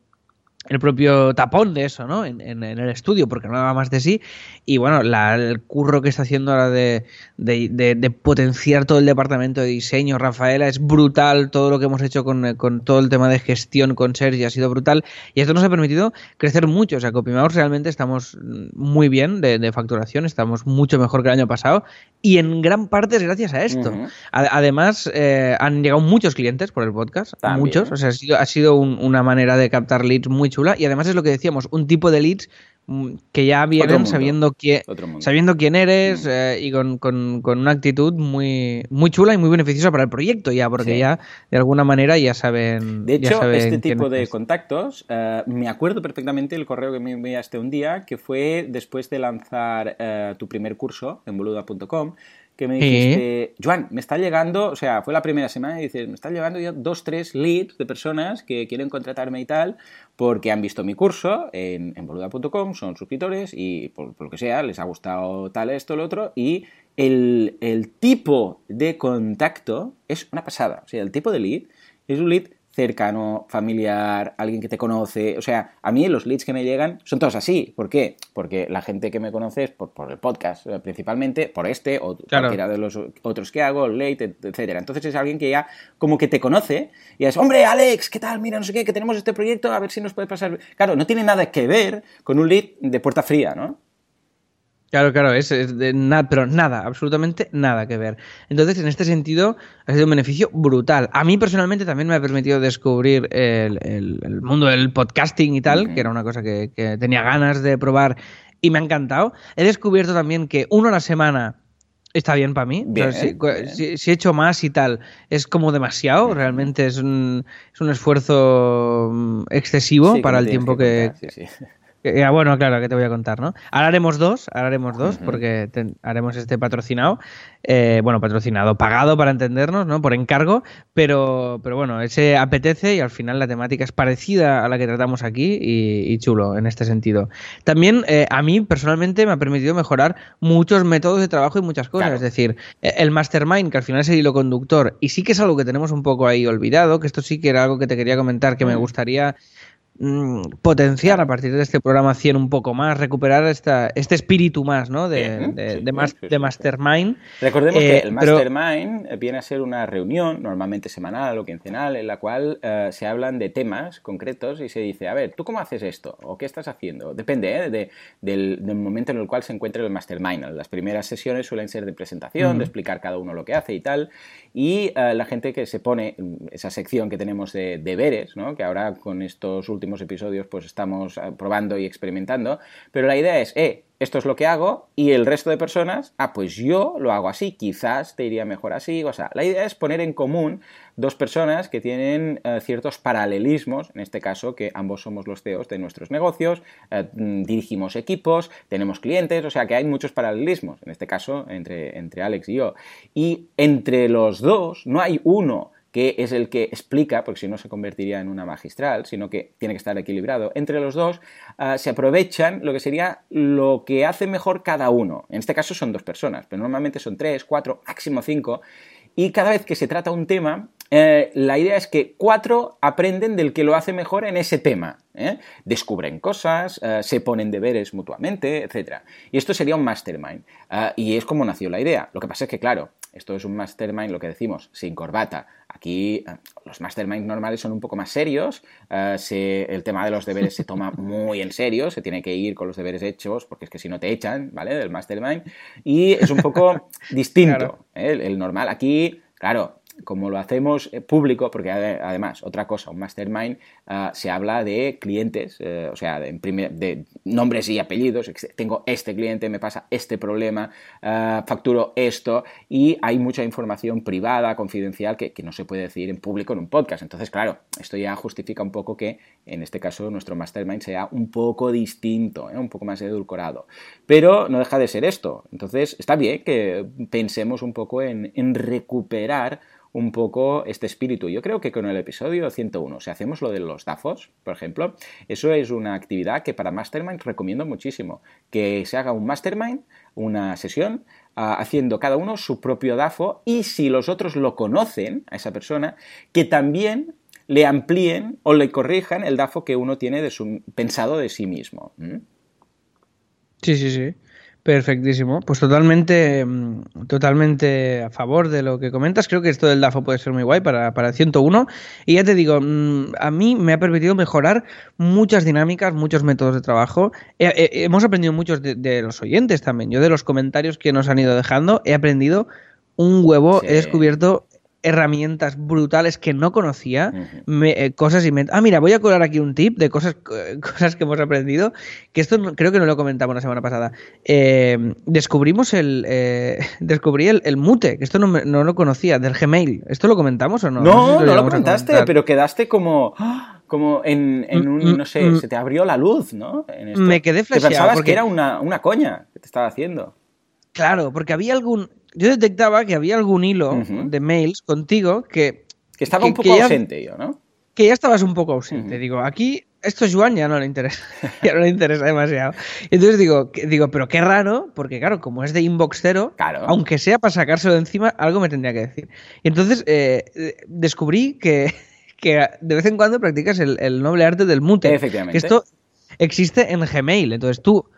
el propio tapón de eso, ¿no? En, en- en el estudio, porque no daba más de sí. Y bueno, la- el curro que está haciendo ahora de, de- de- de potenciar todo el departamento de diseño, Rafaela, es brutal. Todo lo que hemos hecho con, con todo el tema de gestión con Sergi ha sido brutal. Y esto nos ha permitido crecer mucho. O sea, CopyMouse realmente estamos muy bien de, facturación, estamos mucho mejor que el año pasado. Y en gran parte es gracias a esto. Ujú. A- Además, eh, han llegado muchos clientes por el podcast, También. muchos. O sea, ha sido, ha sido un- una manera de captar leads muy chula. Y además es lo que decíamos, un tipo de leads mm, que ya vienen mundo. sabiendo, mundo. sabiendo quién eres Mm. eh, y con, con- con una actitud muy, muy chula y muy beneficiosa para el proyecto ya, porque Sí. ya de alguna manera ya saben. De hecho, saben este quién tipo de contactos, eh, me acuerdo perfectamente el correo que me enviaste un día, que fue después de lanzar eh, tu primer curso en boluda.com, que me dijiste, Joan, me está llegando, o sea, fue la primera semana y dices, me están llegando ya dos, tres leads de personas que quieren contratarme y tal, porque han visto mi curso en, en boluda.com, son suscriptores y por, por lo que sea, les ha gustado tal, esto, lo otro, y el, el tipo de contacto es una pasada. O sea, el tipo de lead es un lead cercano, familiar, alguien que te conoce. O sea, a mí los leads que me llegan son todos así. ¿Por qué? Porque la gente que me conoce es por, por el podcast, eh, principalmente, por este o Claro. cualquiera de los otros que hago, late, et- etcétera. Entonces es alguien que ya como que te conoce y es, hombre, Alex, ¿qué tal? Mira, no sé qué, que tenemos este proyecto, a ver si nos puede pasar. Claro, no tiene nada que ver con un lead de puerta fría, ¿no? Claro, claro, es, es de nada, pero nada, absolutamente nada que ver. Entonces, en este sentido, ha sido un beneficio brutal. A mí personalmente también me ha permitido descubrir el, el- el mundo del podcasting y tal, que era una cosa que, que tenía ganas de probar y me ha encantado. He descubierto también que uno a la semana está bien para mí. Bien, si, cu- bien. si- si he hecho más y tal, es como demasiado. Realmente es un, es un esfuerzo mm, excesivo Sí, para el tiempo que, contar, sí, sí. Que- Ya, bueno, claro, que te voy a contar, ¿no? Ahora haremos dos, ahora haremos dos, porque te- haremos este patrocinado, eh, bueno, patrocinado, pagado para entendernos, ¿no? Por encargo, pero, pero bueno, ese apetece y al final la temática es parecida a la que tratamos aquí y, y chulo en este sentido. También eh, a mí personalmente me ha permitido mejorar muchos métodos de trabajo y muchas cosas, Claro. es decir, eh, el mastermind, que al final es el hilo conductor, y sí que es algo que tenemos un poco ahí olvidado, que esto sí que era algo que te quería comentar, que me Mm. gustaría potenciar a partir de este programa 100 un poco más, recuperar esta, este espíritu más, ¿no? De, de, sí, de mas- sí, sí, de sí. mastermind. Recordemos Eh, que el Mastermind viene a ser una reunión, normalmente semanal o quincenal, en la cual eh, se hablan de temas concretos y se dice, a ver, ¿tú cómo haces esto? ¿O qué estás haciendo? Depende ¿eh? de- del, del momento en el cual se encuentre el Mastermind. Las primeras sesiones suelen ser de presentación, de explicar cada uno lo que hace y tal. Y eh, la gente que se pone, esa sección que tenemos de deberes, ¿no? que ahora con estos últimos episodios pues estamos eh, probando y experimentando, pero la idea es, eh, esto es lo que hago y el resto de personas, ah, pues yo lo hago así, quizás te iría mejor así, o sea, la idea es poner en común dos personas que tienen eh, ciertos paralelismos, en este caso que ambos somos los CEOs de nuestros negocios, eh, mm, dirigimos equipos, tenemos clientes, o sea que hay muchos paralelismos, en este caso entre, entre Alex y yo. Y entre los dos no hay uno que es el que explica, porque si no se convertiría en una magistral, sino que tiene que estar equilibrado. Entre los dos ah, se aprovechan lo que sería lo que hace mejor cada uno. En este caso son dos personas, pero normalmente son tres, cuatro, máximo cinco. Y cada vez que se trata un tema, eh, la idea es que cuatro aprenden del que lo hace mejor en ese tema. ¿eh? Descubren cosas, eh, se ponen deberes mutuamente, etc. Y esto sería un mastermind. y es como nació la idea. Lo que pasa es que, claro, esto es un mastermind, lo que decimos, sin corbata. Aquí los mastermind normales son un poco más serios. el tema de los deberes se toma <laughs> muy en serio, se tiene que ir con los deberes hechos, porque es que si no te echan, ¿vale? Del mastermind. Y es un poco <laughs> distinto. el normal. Aquí, claro, como lo hacemos eh, público, porque además, otra cosa, un mastermind ah, se habla de clientes, eh, o sea, de, nombres y apellidos, tengo este cliente, me pasa este problema, ah, facturo esto, y hay mucha información privada, confidencial, que, no se puede decir en público en un podcast. Entonces, claro, esto ya justifica un poco que, en este caso, nuestro mastermind sea un poco distinto, ¿eh? un poco más edulcorado. Pero no deja de ser esto. Entonces, está bien que pensemos un poco en recuperar un poco este espíritu. Yo creo que con el episodio 101, si hacemos lo de los DAFOs, por ejemplo, eso es una actividad que para Mastermind recomiendo muchísimo. Que se haga un Mastermind, una sesión, ah, haciendo cada uno su propio DAFO y si los otros lo conocen, a esa persona, que también le amplíen o le corrijan el DAFO que uno tiene de su, pensado de sí mismo. Sí, sí, sí. Perfectísimo. Pues totalmente, mm, totalmente a favor de lo que comentas. Creo que esto del DAFO puede ser muy guay para, para el 101. Y ya te digo, mm, a mí me ha permitido mejorar muchas dinámicas, muchos métodos de trabajo. hemos aprendido muchos de, los oyentes también. Yo de los comentarios que nos han ido dejando he aprendido un huevo. He descubierto herramientas brutales que no conocía, eh, cosas y Ah, mira, voy a colar aquí un tip de cosas, <laughs> cosas que hemos aprendido, que esto creo que no lo comentamos la semana pasada. Eh, descubrimos el... Eh, <laughs> descubrí el, mute, que esto no, lo conocía, del Gmail. ¿Esto lo comentamos o no? No, no, lo, comentaste, pero quedaste como... Como en, mm, un, mm, no sé, mm. se te abrió la luz, ¿no? Me quedé flasheado. Te pensabas que era una, una coña que te estaba haciendo. Claro, porque había algún yo detectaba que había algún hilo de mails contigo que... Que estaba un poco ausente yo, ¿no? Que ya estabas un poco ausente. Digo, aquí esto a Juan ya no le interesa, <laughs> ya no le interesa demasiado. Entonces digo, digo, pero qué raro, porque claro, como es de inbox cero, aunque sea para sacárselo de encima, algo me tendría que decir. Y entonces eh, descubrí que, <laughs> que, de vez en cuando practicas el, noble arte del mute. Efectivamente. Que esto existe en Gmail. Entonces tú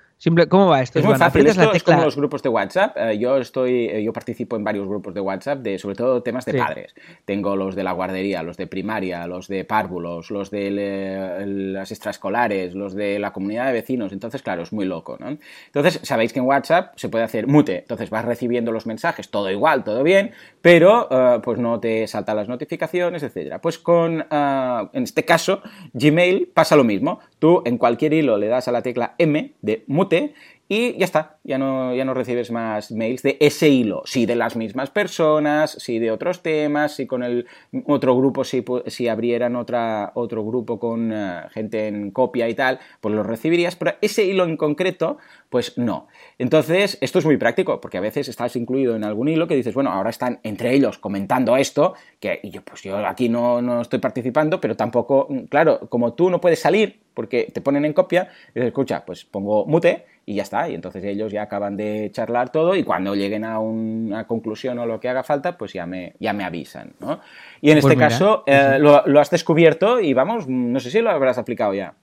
¿Cómo va esto? Es muy fácil, esto es como los grupos de WhatsApp. Eh, yo estoy, eh, yo participo en varios grupos de WhatsApp de sobre todo temas de padres. Tengo los de la guardería, los de primaria, los de párvulos, los de las extraescolares, los de la comunidad de vecinos. Entonces, claro, es muy loco, ¿no? Entonces, sabéis que en WhatsApp se puede hacer mute. Entonces vas recibiendo los mensajes, todo igual, todo bien, pero eh, pues no te saltan las notificaciones, etcétera. Pues con, en este caso, Gmail pasa lo mismo. Tú en cualquier hilo le das a la tecla M de mute y ya está, ya no, ya no recibes más mails de ese hilo, sí de las mismas personas, sí de otros temas, sí con el otro grupo, si, si abrieran otra, otro grupo con eh, gente en copia y tal, pues lo recibirías, pero ese hilo en concreto, pues no. Entonces, esto es muy práctico, porque a veces estás incluido en algún hilo que dices, bueno, ahora están entre ellos comentando esto, que y yo, pues yo aquí no, no estoy participando, pero tampoco, claro, como tú no puedes salir porque te ponen en copia, y dices, escucha, pues pongo mute y ya está. Y entonces ellos ya acaban de charlar todo y cuando lleguen a una conclusión o lo que haga falta, pues ya me, ya me avisan. ¿no? Y en pues este caso eh, lo, has descubierto y vamos, no sé si lo habrás aplicado ya.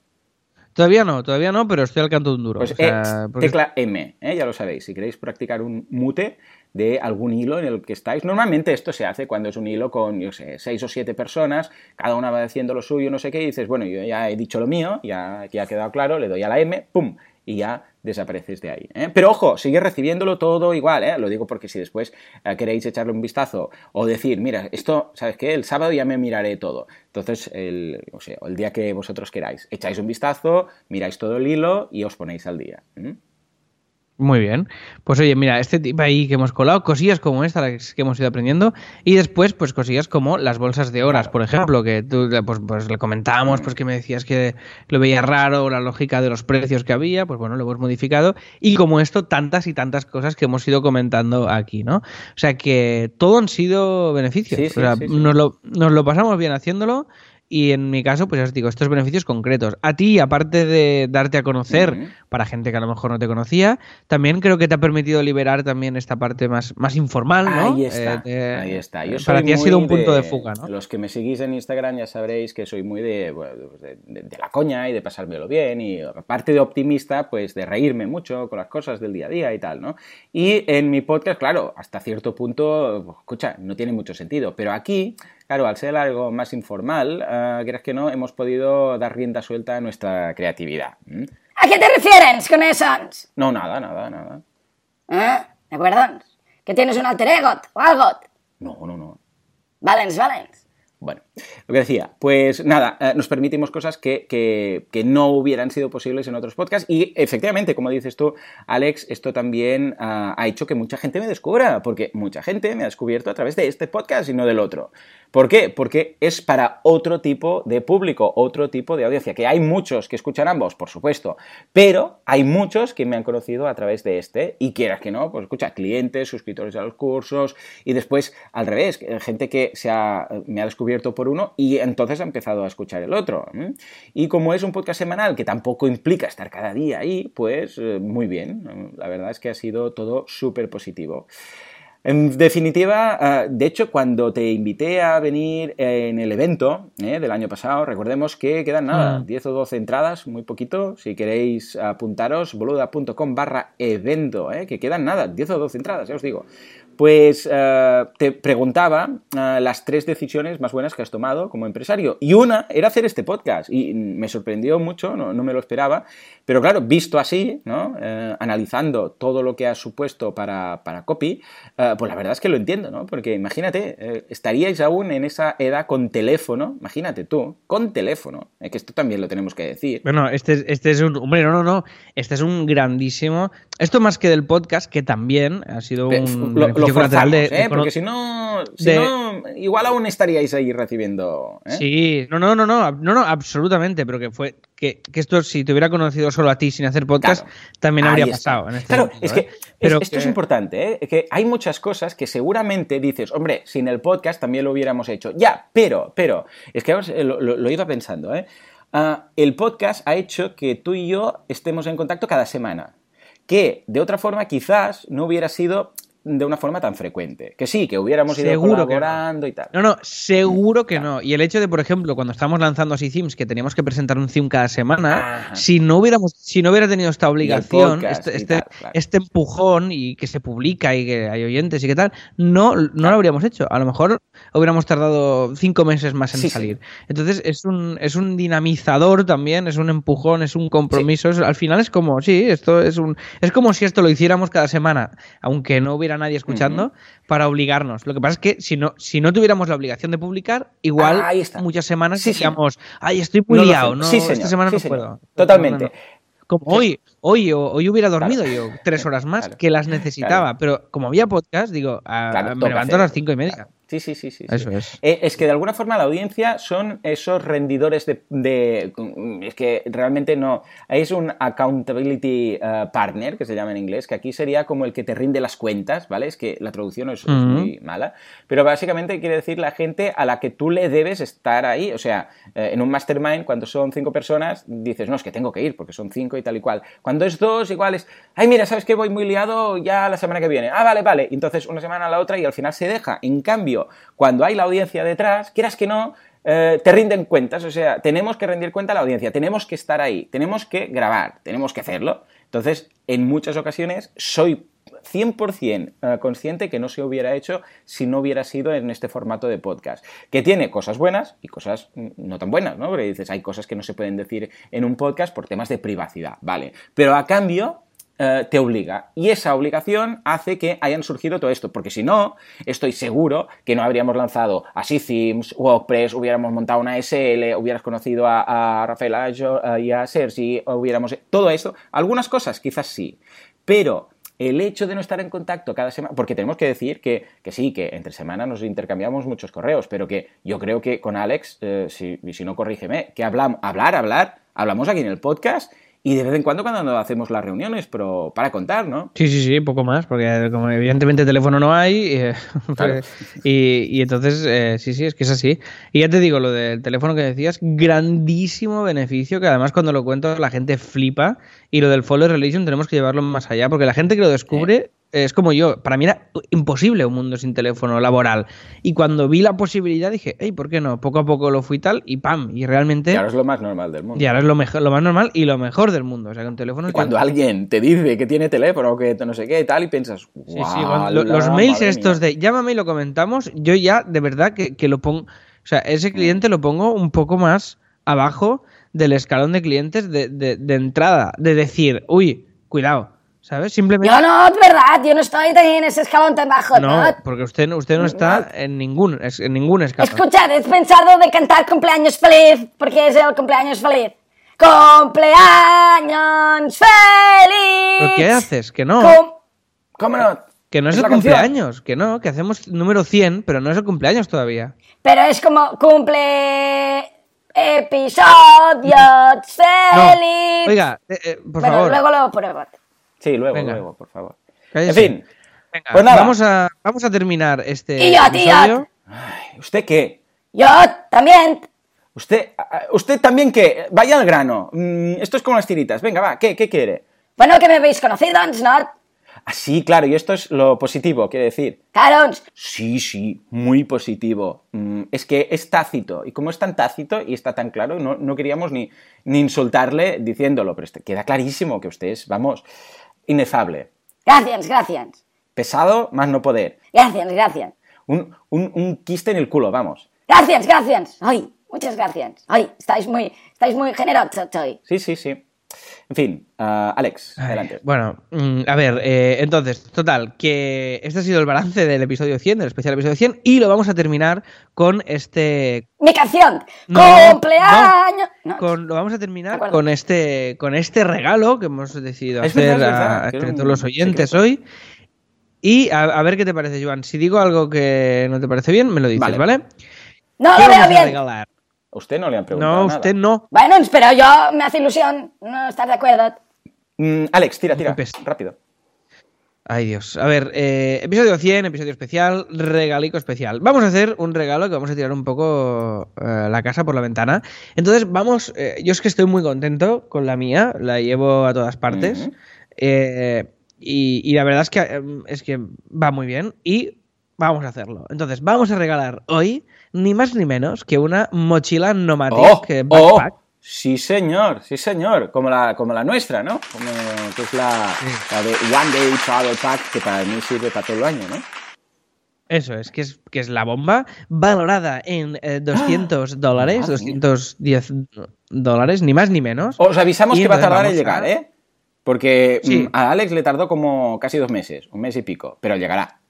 Todavía no, todavía no, pero estoy al canto de un duro. Pues tecla M, ¿eh? ya lo sabéis. Si queréis practicar un mute de algún hilo en el que estáis. Normalmente esto se hace cuando es un hilo con, yo sé, seis o siete personas, cada una va diciendo lo suyo, no sé qué, y dices, bueno, yo ya he dicho lo mío, ya, ya ha quedado claro, le doy a la M, ¡pum! y ya desapareces de ahí. ¿eh? Pero ojo, sigue recibiéndolo todo igual, ¿eh? lo digo porque si después eh, queréis echarle un vistazo o decir, mira, esto, ¿sabes qué? El sábado ya me miraré todo. Entonces, el, o sea, el día que vosotros queráis, echáis un vistazo, miráis todo el hilo y os ponéis al día. Muy bien. Pues oye, mira, este tipo ahí que hemos colado, cosillas como esta las que hemos ido aprendiendo, y después, pues cosillas como las bolsas de horas, por ejemplo, que tú pues, pues le comentábamos, pues que me decías que lo veías raro, la lógica de los precios que había, pues bueno, lo hemos modificado, y como esto, tantas y tantas cosas que hemos ido comentando aquí, ¿no? O sea que todo han sido beneficios. Sí, sí, o sea, sí. Nos, lo, nos lo pasamos bien haciéndolo. Y en mi caso, pues ya os digo, estos beneficios concretos. A ti, aparte de darte a conocer para gente que a lo mejor no te conocía, también creo que te ha permitido liberar también esta parte más, más informal, ¿no? Ahí está, Eh, de- ahí está. Yo para ti ha sido un punto de, fuga, ¿no? Los que me seguís en Instagram ya sabréis que soy muy de, bueno, de, de- de la coña y de pasármelo bien y aparte de optimista, pues de reírme mucho con las cosas del día a día y tal, ¿no? Y en mi podcast, claro, hasta cierto punto, pues, escucha, no tiene mucho sentido, pero aquí... Claro, al ser algo más informal, uh, que no, hemos podido dar rienda suelta a nuestra creatividad. A què te refieres con eso? No, nada, nada, nada. Eh? ¿De acuerdo? Que tienes un alter ego o algo. No, no, no. Valens, valens. Bueno, lo que decía, pues nada, eh, nos permitimos cosas que, que- que no hubieran sido posibles en otros podcasts y efectivamente, como dices tú, Alex, esto también ah, ha hecho que mucha gente me descubra, porque mucha gente me ha descubierto a través de este podcast y no del otro. ¿Por qué? Porque es para otro tipo de público, otro tipo de audiencia, que hay muchos que escuchan ambos, por supuesto, pero hay muchos que me han conocido a través de este y quieras que no, pues escucha, clientes, suscriptores a los cursos y después al revés, gente que se ha- me ha descubierto por uno y entonces ha empezado a escuchar el otro. Y como es un podcast semanal que tampoco implica estar cada día ahí, pues eh, muy bien, la verdad es que ha sido todo súper positivo. En definitiva, eh, de hecho, cuando te invité a venir en el evento eh, del año pasado, recordemos que quedan nada, Mm. 10 o 12 entradas, muy poquito. Si queréis apuntaros, boluda.com barra evento, eh, que quedan nada, 10 o 12 entradas, ya os digo. Pues eh, te preguntaba eh, las tres decisiones más buenas que has tomado como empresario. Y una era hacer este podcast. Y me sorprendió mucho, no, no me lo esperaba. Pero claro, visto así, ¿no? Eh, analizando todo lo que ha supuesto para, para Copy, pues la verdad es que lo entiendo, ¿no? Porque imagínate, estaríais aún en esa edad con teléfono, imagínate tú, con teléfono, eh, que esto también lo tenemos que decir. Bueno, este, es- este es un. Hombre, no, no, no. Este es un grandísimo. Esto más que del podcast, que también ha sido Eh, un. lo, lo forzamos, de- ¿eh? de Porque si no, si de- no, igual aún estaríais ahí recibiendo. ¿eh? Sí, no, no, no, no, no, no, absolutamente, pero que fue que, que esto si te hubiera conocido solo a ti sin hacer podcast Claro. también habría pasado. En este claro, momento, es que ¿eh? Pero esto es importante, ¿eh? que hay muchas cosas que seguramente dices, hombre, sin el podcast también lo hubiéramos hecho. Ya, pero, pero, es que lo, iba pensando, ¿eh? Ah, el podcast ha hecho que tú y yo estemos en contacto cada semana, que de otra forma quizás no hubiera sido de una forma tan frecuente. Que sí, que hubiéramos ido Seguro que no. y tal. No, no, seguro que no. Y el hecho de, por ejemplo, cuando estábamos lanzando así themes, que teníamos que presentar un theme cada semana, Ajá. si no hubiéramos, si no hubiera tenido esta obligación, este, este, tal, claro. este empujón y que se publica y que hay oyentes y qué tal, no, no lo habríamos hecho. A lo mejor hubiéramos tardado cinco meses más en Sí, sí. salir. Entonces es un, es un dinamizador también, es un empujón, es un compromiso. es- al final es como, sí, esto es un, es como si esto lo hiciéramos cada semana, aunque no hubiera nadie escuchando, para obligarnos. Lo que pasa es que si no, si no tuviéramos la obligación de publicar, igual Ah, muchas semanas Sí, decíamos, ay, estoy muy No liado, no, Sí, esta semana Sí, no puedo. Totalmente. No. Como hoy, hoy, hoy hubiera dormido yo tres horas más Claro. que las necesitaba, pero como había podcast, digo, a- Claro, me levanto a las cinco y media. Sí, sí, sí, sí. sí. Eso es. Eh, es que de alguna forma la audiencia son esos rendidores de... de- es que realmente no... Es un accountability eh, partner, que se llama en inglés, que aquí sería como el que te rinde las cuentas, ¿vale? Es que la traducción es, muy mala. Pero básicamente quiere decir la gente a la que tú le debes estar ahí. O sea, eh, en un mastermind, cuando son cinco personas, dices, no, es que tengo que ir porque son cinco y tal y cual. Cuando es dos, igual es, ay, mira, ¿sabes qué? Voy muy liado ya la semana que viene. Ah, vale, vale. Entonces una semana a la otra y al final se deja. En cambio, cuando hay la audiencia detrás, quieras que no, eh, te rinden cuentas, o sea, tenemos que rendir cuenta a la audiencia, tenemos que estar ahí, tenemos que grabar, tenemos que hacerlo. Entonces, en muchas ocasiones soy 100% eh, consciente que no se hubiera hecho si no hubiera sido en este formato de podcast, que tiene cosas buenas y cosas no tan buenas, ¿no? Porque dices, hay cosas que no se pueden decir en un podcast por temas de privacidad, ¿vale? Pero a cambio, eh, te obliga. Y esa obligación hace que hayan surgido todo esto, porque si no, estoy seguro que no habríamos lanzado así Themes, WordPress, hubiéramos montado una SL, hubieras conocido a, a Rafael Ayo, eh, y a Sergi, hubiéramos... Todo esto, algunas cosas quizás sí, pero el hecho de no estar en contacto cada semana, porque tenemos que decir que, que sí, que entre semana nos intercambiamos muchos correos, pero que yo creo que con Alex, eh, si, si no corrígeme, que hablamos, hablar, hablar, hablamos aquí en el podcast y de vez en cuando cuando hacemos las reuniones, pero para contar, ¿no? Sí, sí, sí, poco más, porque como evidentemente teléfono no hay, eh, <laughs> Claro. y, y entonces, eh, sí, sí, es que es así. Y ya te digo, lo del teléfono que decías, grandísimo beneficio, que además cuando lo cuento la gente flipa, y lo del follow relation tenemos que llevarlo más allá, porque la gente que lo descubre es como yo, para mí era imposible un mundo sin teléfono laboral, y cuando vi la posibilidad dije, hey, ¿por qué no? Poco a poco lo fui tal, y pam, y realmente... Que ahora es lo más normal del mundo. Y ahora es lo, mejor, lo más normal y lo mejor del mundo. O sea, que un teléfono... que- Cuando alguien te dice que tiene teléfono, que no sé qué y tal, y piensas, Sí, sí, "Guau, cuando- lo- la los mails estos mía". de llámame y lo comentamos, yo ya de verdad que, que lo pongo, o sea, ese cliente lo pongo un poco más abajo del escalón de clientes de, de- de entrada, de decir, uy, cuidado, ¿sabes? Simplemente... Yo no, es verdad, yo no estoy en ese escalón tan bajo, No, ¿no? porque usted, no- usted no está en ningún, es- en ningún escalón. Escuchad, he pensado de cantar cumpleaños feliz, porque es el cumpleaños feliz. ¡Cumpleaños feliz! ¿Pero qué haces? Que no, Cum- ¿Cómo no? que no es, es el canción. cumpleaños, que no, que hacemos número 100, pero no es el cumpleaños todavía. Pero es como cumple episodios No. feliz. Oiga, eh, eh, por bueno, favor. luego lo pruebo. Sí, luego, Venga. luego, por favor. cállese. En fin, Venga, pues nada. Vamos a, vamos a terminar este Y yo, tío. ¿usted qué? Yo también. ¿Usted, usted también qué? Vaya al grano. Mm, esto es como las tiritas. Venga, va, ¿qué, qué quiere? Bueno, que me habéis conocido, ¿no? Ah, sí, claro, y esto es lo positivo, quiere decir. Claro, Sí, sí, muy positivo. Mm, es que es tácito, y como es tan tácito y está tan claro, no, no queríamos ni, ni insultarle diciéndolo, pero este- queda clarísimo que usted es, vamos, inefable. gracias, gracias. Pesado, más no poder. Gracias, gracias. Un, un, un quiste en el culo, vamos. Gracias, gracias. Ay, muchas gracias. Ay, estáis muy, estáis muy generosos hoy. Sí, sí, sí. En fin, ah, Alex, Ay, adelante. Bueno, mm, a ver, eh, entonces, total, que este ha sido el balance del episodio 100, del especial episodio 100, y lo vamos a terminar con este... Mi canción. No, Cumpleaños. No. Con, lo vamos a terminar con este, con este regalo que hemos decidido Es hacer verdad, a- entre todos los oyentes secreto. hoy. Y a, a ver qué te parece, Joan. Si digo algo que no te parece bien, me lo dices, Vale. ¿vale? No ¿Qué lo veo bien. regalar? Usted no le han preguntado No, nada. usted no. Bueno, pero yo me hace ilusión no estar de acuerdo. Mm, Alex, tira, tira, Pes- rápido. Ay, Dios. A ver, eh, episodio 100, episodio especial, regalico especial. Vamos a hacer un regalo que vamos a tirar un poco eh, la casa por la ventana. Entonces, vamos. eh, yo es que estoy muy contento con la mía, la llevo a todas partes. Eh, y, y la verdad es que, es que va muy bien y vamos a hacerlo. Entonces, vamos a regalar hoy ni más ni menos que una mochila Nomatic ¡Oh! ¡Oh! backpack. Sí, señor, sí, señor. Como la, como la nuestra, ¿no? Como que es la, la de One Day Travel Pack, que para mí sirve para todo el año, ¿no? Eso es, que es, que es la bomba, valorada en eh, 200 dólares, Madre mía. 210 dólares, ni más ni menos. Os avisamos Y que va a tardar en llegar, a- ¿eh? Porque Sí. mm, a Alex le tardó como casi dos meses, un mes y pico, pero llegará.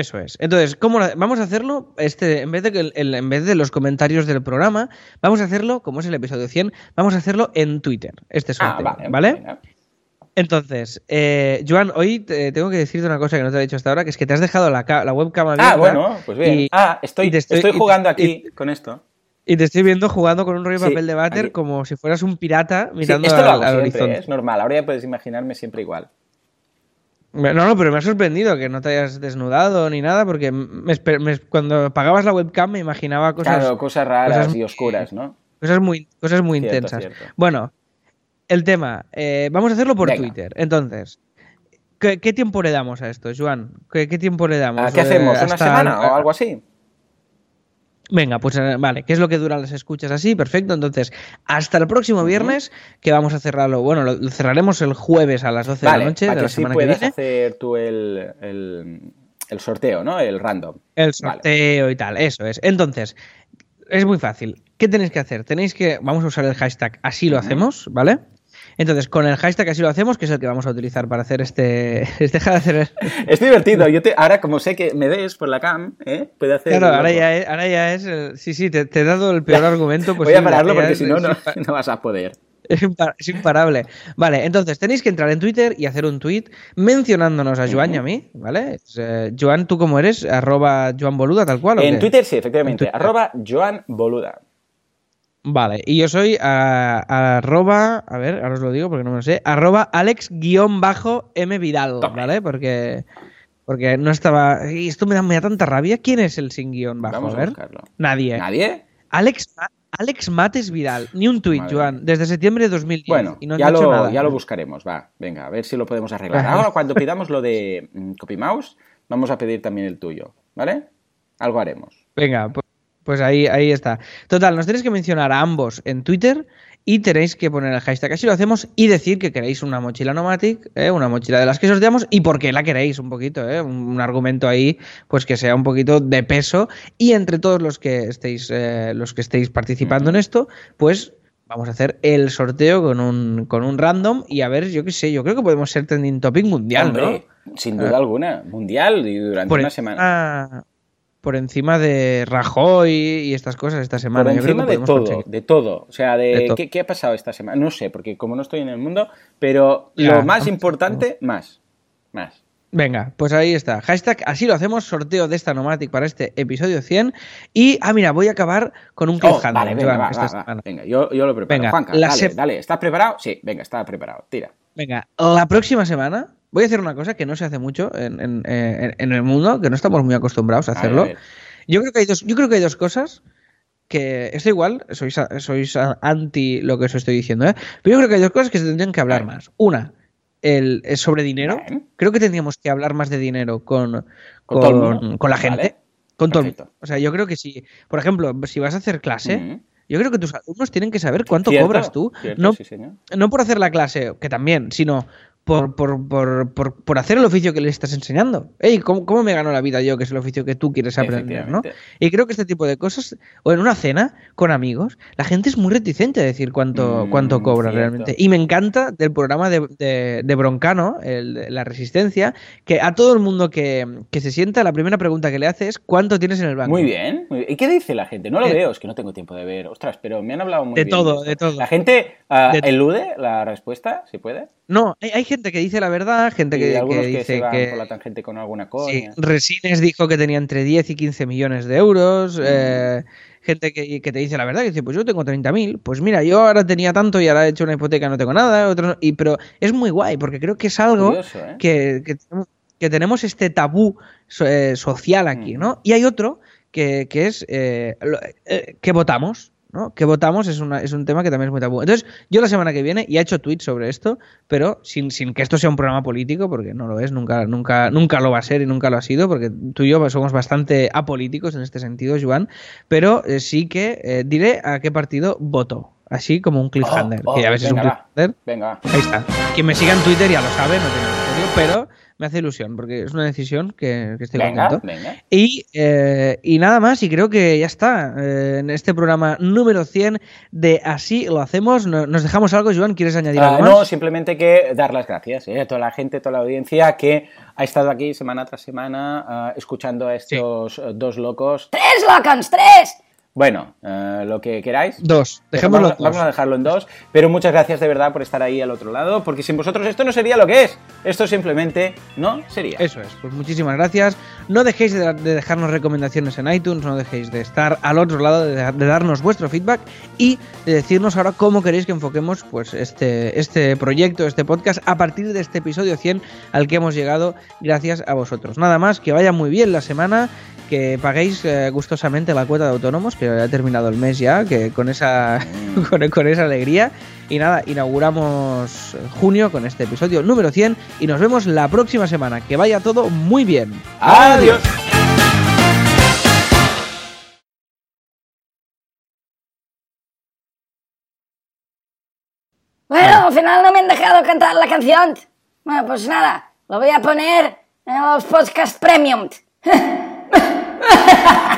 Eso es. Entonces, ¿cómo la- vamos a hacerlo? Este, en, vez de que el- el- en vez de los comentarios del programa, vamos a hacerlo, como es el episodio 100, vamos a hacerlo en Twitter, este Ah, sorteo, vale. ¿vale? venga. Entonces, eh, Joan, hoy te- tengo que decirte una cosa que no te he dicho hasta ahora, que es que te has dejado la, ca- la webcam abierta. Ah, bueno, pues bien. y- ah, estoy, y estoy- jugando y- aquí con esto. Y te estoy viendo jugando con un rollo de Sí, papel de váter aquí. como si fueras un pirata Sí, mirando lo al, hago al siempre, horizonte. ¿eh? es normal. Ahora ya puedes imaginarme siempre igual. No, no, pero me ha sorprendido que no te hayas desnudado ni nada, porque me esper- me- cuando apagabas la webcam me imaginaba cosas, claro, cosas raras cosas y oscuras, ¿no? cosas muy, cosas muy Cierto, intensas. cierto. Bueno, el tema, eh, vamos a hacerlo por Venga. Twitter. Entonces, ¿qué, qué tiempo le damos a esto, Joan? ¿Qué, qué tiempo le damos? Ah, ¿Qué Eh, hacemos? ¿Una hasta- semana o algo así? Venga, pues eh, vale, ¿qué es lo que duran las escuchas así? Perfecto, entonces, hasta el próximo viernes, que vamos a cerrarlo, bueno, lo, cerraremos el jueves a las 12 de la noche para de que la así semana que puedas viene. hacer tú el, el, el sorteo, ¿no? El random. El Vale. sorteo y tal, eso es. Entonces, es muy fácil. ¿Qué tenéis que hacer? Tenéis que, vamos a usar el hashtag así lo hacemos, ¿vale? Entonces, con el hashtag así lo hacemos, que es el que vamos a utilizar para hacer este... <laughs> este hacer... Es divertido. Yo te, ahora, como sé que me ves por la cam, ¿eh? Puedo hacer. Claro, ahora ya es... Ahora ya es el- sí, sí, te, te he dado el peor <laughs> argumento Voy posible. a pararlo porque si no, no, <laughs> no vas a poder. Es, impar- es imparable. Vale, entonces tenéis que entrar en Twitter y hacer un tweet mencionándonos a Joan y a mí, ¿vale? Es, eh, Joan, ¿tú cómo eres? Arroba Joan Boluda, tal cual. ¿o En? Twitter sí, efectivamente. Arroba Joan Boluda. Vale, y yo soy a- arroba, a ver, ahora os lo digo porque no me lo sé, arroba alex-m Vidal. ¿vale? Porque, porque no estaba... Y esto me da, me da tanta rabia. ¿Quién es el sin guion bajo? Vamos a ver. buscarlo. Nadie. ¿Nadie? Alex, Alex Mates Vidal. Ni un tuit, Joan. Desde septiembre de 2010. Bueno, y no ya, lo, nada. ya lo buscaremos, va. Venga, a ver si lo podemos arreglar. Ahora, cuando <laughs> pidamos lo de mm, CopyMouse, vamos a pedir también el tuyo, ¿vale? Algo haremos. Venga, pu- pues ahí, ahí está. Total, nos tenéis que mencionar a ambos en Twitter y tenéis que poner el hashtag así lo hacemos y decir que queréis una mochila Nomatic, ¿eh? una mochila de las que sorteamos y por qué la queréis un poquito, ¿eh? un, un argumento ahí pues que sea un poquito de peso y entre todos los que estéis eh, los que estéis participando en esto, pues vamos a hacer el sorteo con un con un random y a ver, yo qué sé, yo creo que podemos ser trending topic mundial, Hombre, sin duda alguna. Mundial y durante Por una encima, semana. Por encima de Rajoy y estas cosas esta semana. Por Yo creo encima que de todo, conseguir. de todo. O sea, de. ¿qué, qué ha pasado esta semana? No sé, porque como no estoy en el mundo, pero Ya, lo más importante, más. Más. Venga, pues ahí está. Hashtag, así lo hacemos, sorteo de esta Nomatic para este episodio 100. Y, ah, mira, voy a acabar con un Oh, cliffhanger. vale, venga, Joan, va, esta va, va. semana. Venga, yo, yo lo preparo. Venga, Juanca, la dale, se- dale. ¿Estás preparado? Sí, venga, está preparado. Tira. Venga, la próxima semana voy a hacer una cosa que no se hace mucho en, en- en- en el mundo, que no estamos muy acostumbrados a A ver, hacerlo. a ver. Yo creo que hay dos, yo creo que hay dos cosas que esto igual sois, sois anti lo que os estoy diciendo, ¿eh? Pero yo creo que hay dos cosas que se tendrían que hablar más. Una, el, es sobre dinero. Creo que tendríamos que hablar más de dinero con, Con todo con, la gente. Vale. Con todo el Perfecto. mundo. O sea, yo creo que si, por ejemplo, si vas a hacer clase, yo creo que tus alumnos tienen que saber cuánto Cierto, cobras tú. cierto, no, sí, señor. no por hacer la clase, que también, sino por, por, por, por, por hacer el oficio que le estás enseñando. Ey, ¿cómo, ¿cómo me gano la vida yo, que es el oficio que tú quieres aprender, ¿no? Y creo que este tipo de cosas, o en una cena con amigos, la gente es muy reticente a decir cuánto, Mm, cuánto cobra cierto. realmente. Y me encanta del programa de, de- de Broncano, el La Resistencia, que a todo el mundo que, que se sienta, la primera pregunta que le hace es ¿cuánto tienes en el banco? Muy bien, muy bien. ¿Y qué dice la gente? No lo Eh, veo, es que no tengo tiempo de ver. Ostras, pero me han hablado muy de bien. todo, de todo. ¿La gente ah, elude la respuesta, si puede? No, hay, hay gente que dice la verdad, gente y que, algunos que que, dice se van que... por la tangente con alguna Sí, coña. Resines dijo que tenía entre 10 y 15 millones de euros. eh, gente que, que te dice la verdad, que dice, pues yo tengo 30.000. Pues mira, yo ahora tenía tanto y ahora he hecho una hipoteca, no tengo nada. Otro, no- y, pero es muy guay, porque creo que es algo Curioso, ¿eh? que, que tenemos, que tenemos este tabú so- eh, social aquí, Mm. ¿no? Y hay otro que, que es eh, lo- eh, que votamos. ¿no? Que votamos es, una, es un tema que también es muy tabú. Entonces, yo la semana que viene, y he hecho tweets sobre esto, pero sin, sin que esto sea un programa político, porque no lo es, nunca, nunca, nunca lo va a ser y nunca lo ha sido, porque tú y yo somos bastante apolíticos en este sentido, Joan, pero eh, sí que eh, diré a qué partido voto, así como un cliffhanger, Oh, oh, que ya ves es un venga, cliffhanger. Venga. Ahí está. Quien me siga en Twitter ya lo sabe, no tiene misterio, pero me hace ilusión, porque es una decisión que, que estoy Venga, contento. venga. Y, eh, y nada más, y creo que ya está. eh, en este programa número 100 de Así lo hacemos. No- ¿Nos dejamos algo, Joan? ¿Quieres añadir Ah, algo no, más? simplemente que dar las gracias ¿eh? a toda la gente, a toda la audiencia que ha estado aquí semana tras semana ah, escuchando a estos eh, dos locos. ¡Tres, locons, tres! Bueno, eh, lo que queráis. Dos. Dejémoslo Vamos, vamos a dejarlo en dos. Pero muchas gracias de verdad por estar ahí al otro lado, porque sin vosotros esto no sería lo que es. Esto simplemente no sería. Eso es, pues muchísimas gracias. No dejéis de, de dejarnos recomendaciones en iTunes, no dejéis de estar al otro lado, de, de darnos vuestro feedback y de decirnos ahora cómo queréis que enfoquemos pues este, este proyecto, este podcast, a partir de este episodio 100 al que hemos llegado gracias a vosotros. Nada más, que vaya muy bien la semana, que paguéis eh, gustosamente la cuota de autónomos, que ha terminado el mes ya, que con esa, <laughs> con, con esa alegría. Y nada, inauguramos junio con este episodio número 100 y nos vemos la próxima semana. Que vaya todo muy bien. Adiós. Bueno, al final no me han dejado cantar la canción. Bueno, pues nada, lo voy a poner en los podcast premium. <laughs> Ha ha ha!